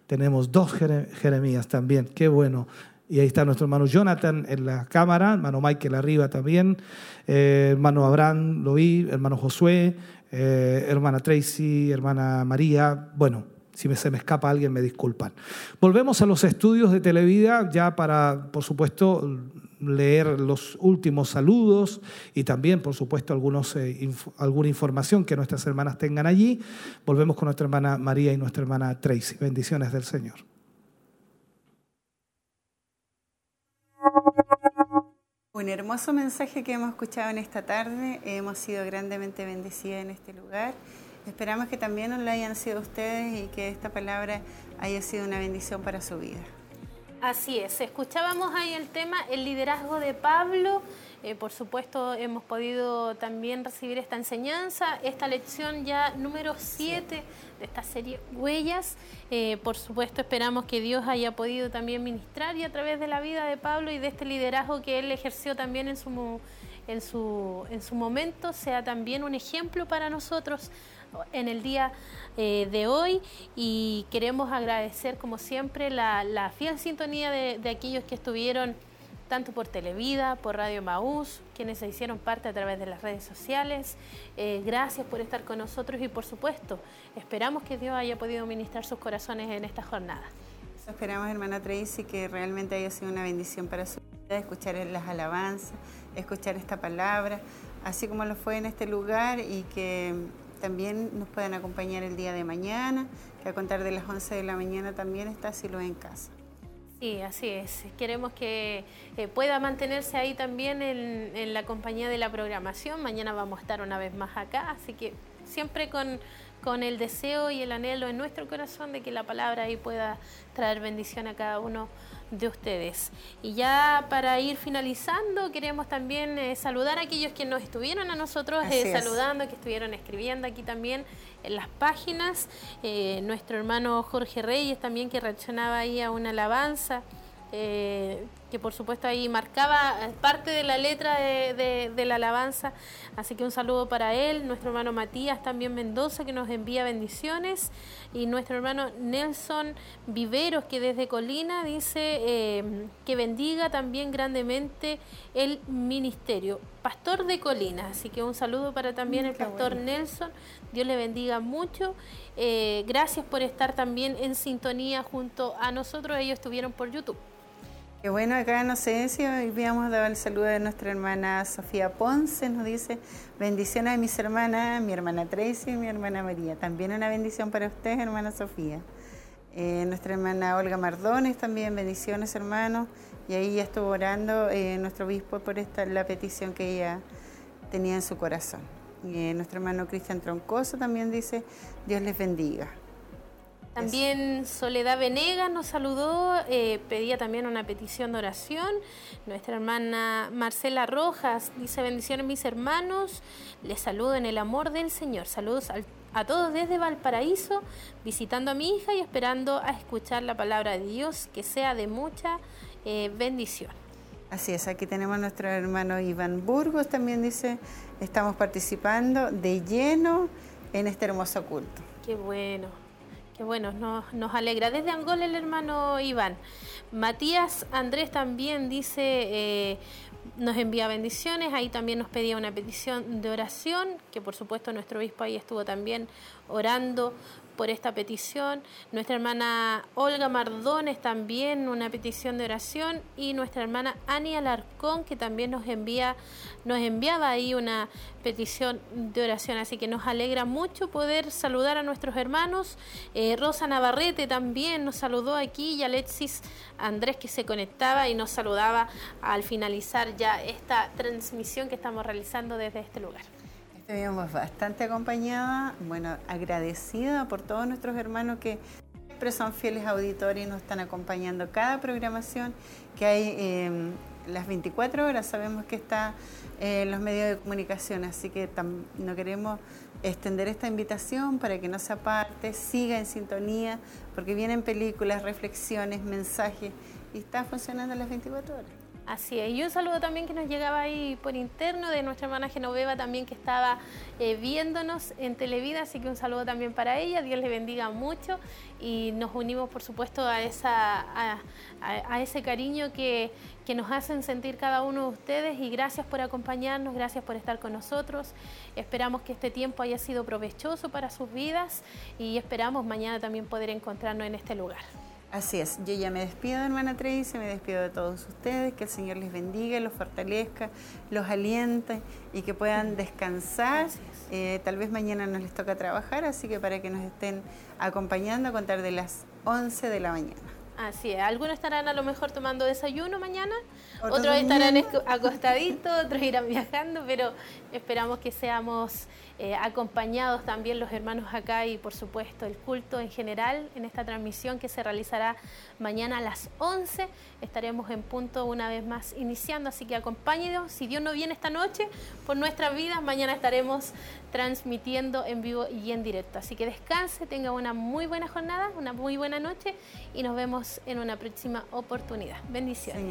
Tenemos dos Jeremías también. Qué bueno. Y ahí está nuestro hermano Jonathan en la cámara, hermano Michael arriba también, eh, hermano Abraham, lo vi, hermano Josué, eh, hermana Tracy, hermana María. Bueno, si me, se me escapa alguien, me disculpan. Volvemos a los estudios de Televida, ya para, por supuesto, leer los últimos saludos y también, por supuesto, algunos, eh, alguna información que nuestras hermanas tengan allí. Volvemos con nuestra hermana María y nuestra hermana Tracy. Bendiciones del Señor. Un hermoso mensaje que hemos escuchado en esta tarde. Hemos sido grandemente bendecidas en este lugar. Esperamos que también lo hayan sido ustedes y que esta palabra haya sido una bendición para su vida. Así es, escuchábamos ahí el tema, el liderazgo de Pablo. Eh, por supuesto, hemos podido también recibir esta enseñanza, esta lección ya número 7 de esta serie Huellas. Eh, por supuesto, esperamos que Dios haya podido también ministrar y a través de la vida de Pablo y de este liderazgo que él ejerció también en su, en su, en su momento, sea también un ejemplo para nosotros en el día eh, de hoy y queremos agradecer como siempre la, fiel sintonía de, aquellos que estuvieron tanto por Televida, por Radio Maús, quienes se hicieron parte a través de las redes sociales. Eh, gracias por estar con nosotros y por supuesto, esperamos que Dios haya podido ministrar sus corazones en esta jornada. esperamos, hermana Tracy, que realmente haya sido una bendición para su vida, escuchar las alabanzas, escuchar esta palabra, así como lo fue en este lugar y que también nos puedan acompañar el día de mañana, que a contar de las 11 de la mañana también está Silo en casa. Sí, así es. Queremos que eh, pueda mantenerse ahí también en, la compañía de la programación. Mañana vamos a estar una vez más acá, así que siempre con, con el deseo y el anhelo en nuestro corazón de que la palabra ahí pueda traer bendición a cada uno de ustedes. Y ya para ir finalizando, queremos también eh, saludar a aquellos que nos estuvieron a nosotros eh, saludando, que estuvieron escribiendo aquí también en las páginas. Eh, nuestro hermano Jorge Reyes también que reaccionaba ahí a una alabanza. Eh, que por supuesto ahí marcaba parte de la letra de, la alabanza. Así que un saludo para él, nuestro hermano Matías también Mendoza, que nos envía bendiciones, y nuestro hermano Nelson Viveros, que desde Colina dice eh, que bendiga también grandemente el ministerio. Pastor de Colina, así que un saludo para también mm, el pastor Nelson. Dios le bendiga mucho. Eh, gracias por estar también en sintonía junto a nosotros. Ellos estuvieron por YouTube. Bueno, acá en Ocencia hoy habíamos dado el saludo de nuestra hermana Sofía Ponce, nos dice, bendiciones a mis hermanas, mi hermana Tracy y mi hermana María. También una bendición para usted, hermana Sofía. Eh, nuestra hermana Olga Mardones también, bendiciones hermanos. Y ahí ya estuvo orando eh, nuestro obispo por esta, la petición que ella tenía en su corazón. Eh, nuestro hermano Cristian Troncoso también dice, Dios les bendiga. También Soledad Venegas nos saludó, eh, pedía también una petición de oración. Nuestra hermana Marcela Rojas dice bendiciones mis hermanos, les saludo en el amor del Señor. Saludos a todos desde Valparaíso, visitando a mi hija y esperando a escuchar la palabra de Dios, que sea de mucha eh, bendición. Así es, aquí tenemos a nuestro hermano Iván Burgos, también dice, estamos participando de lleno en este hermoso culto. Qué bueno. Qué bueno, nos, alegra. Desde Angola el hermano Iván. Matías Andrés también dice, eh, nos envía bendiciones, ahí también nos pedía una petición de oración, que por supuesto nuestro obispo ahí estuvo también orando por esta petición. Nuestra hermana Olga Mardones también una petición de oración y nuestra hermana Ani Alarcón que también nos envía nos enviaba ahí una petición de oración, así que nos alegra mucho poder saludar a nuestros hermanos. Eh, Rosa Navarrete también nos saludó aquí y Alexis Andrés que se conectaba y nos saludaba al finalizar ya esta transmisión que estamos realizando desde este lugar. Estuvimos bastante acompañada, bueno, agradecida por todos nuestros hermanos que siempre son fieles auditores y nos están acompañando cada programación que hay eh, las 24 horas. Sabemos que está en los medios de comunicación, así que no queremos extender esta invitación para que no se aparte, siga en sintonía, porque vienen películas, reflexiones, mensajes y está funcionando las 24 horas. Así es, y un saludo también que nos llegaba ahí por interno de nuestra hermana Genoveva también que estaba eh, viéndonos en Televida, así que un saludo también para ella, Dios le bendiga mucho. Y nos unimos por supuesto a, esa, a, ese cariño que, que, nos hacen sentir cada uno de ustedes. Y gracias por acompañarnos, gracias por estar con nosotros, esperamos que este tiempo haya sido provechoso para sus vidas y esperamos mañana también poder encontrarnos en este lugar. Así es, yo ya me despido, hermana Tracy, me despido de todos ustedes, que el Señor les bendiga, los fortalezca, los aliente y que puedan descansar. Eh, tal vez mañana nos les toca trabajar, así que para que nos estén acompañando a contar de las 11 de la mañana. Así es, algunos estarán a lo mejor tomando desayuno mañana, otros, estarán acostaditos, otros irán viajando, pero esperamos que seamos eh, acompañados también los hermanos acá y por supuesto el culto en general en esta transmisión que se realizará mañana a las 11. Estaremos en punto una vez más iniciando, así que acompáñenos. Si Dios no viene esta noche por nuestras vidas, mañana estaremos transmitiendo en vivo y en directo. Así que descanse, tenga una muy buena jornada, una muy buena noche y nos vemos en una próxima oportunidad. Bendiciones.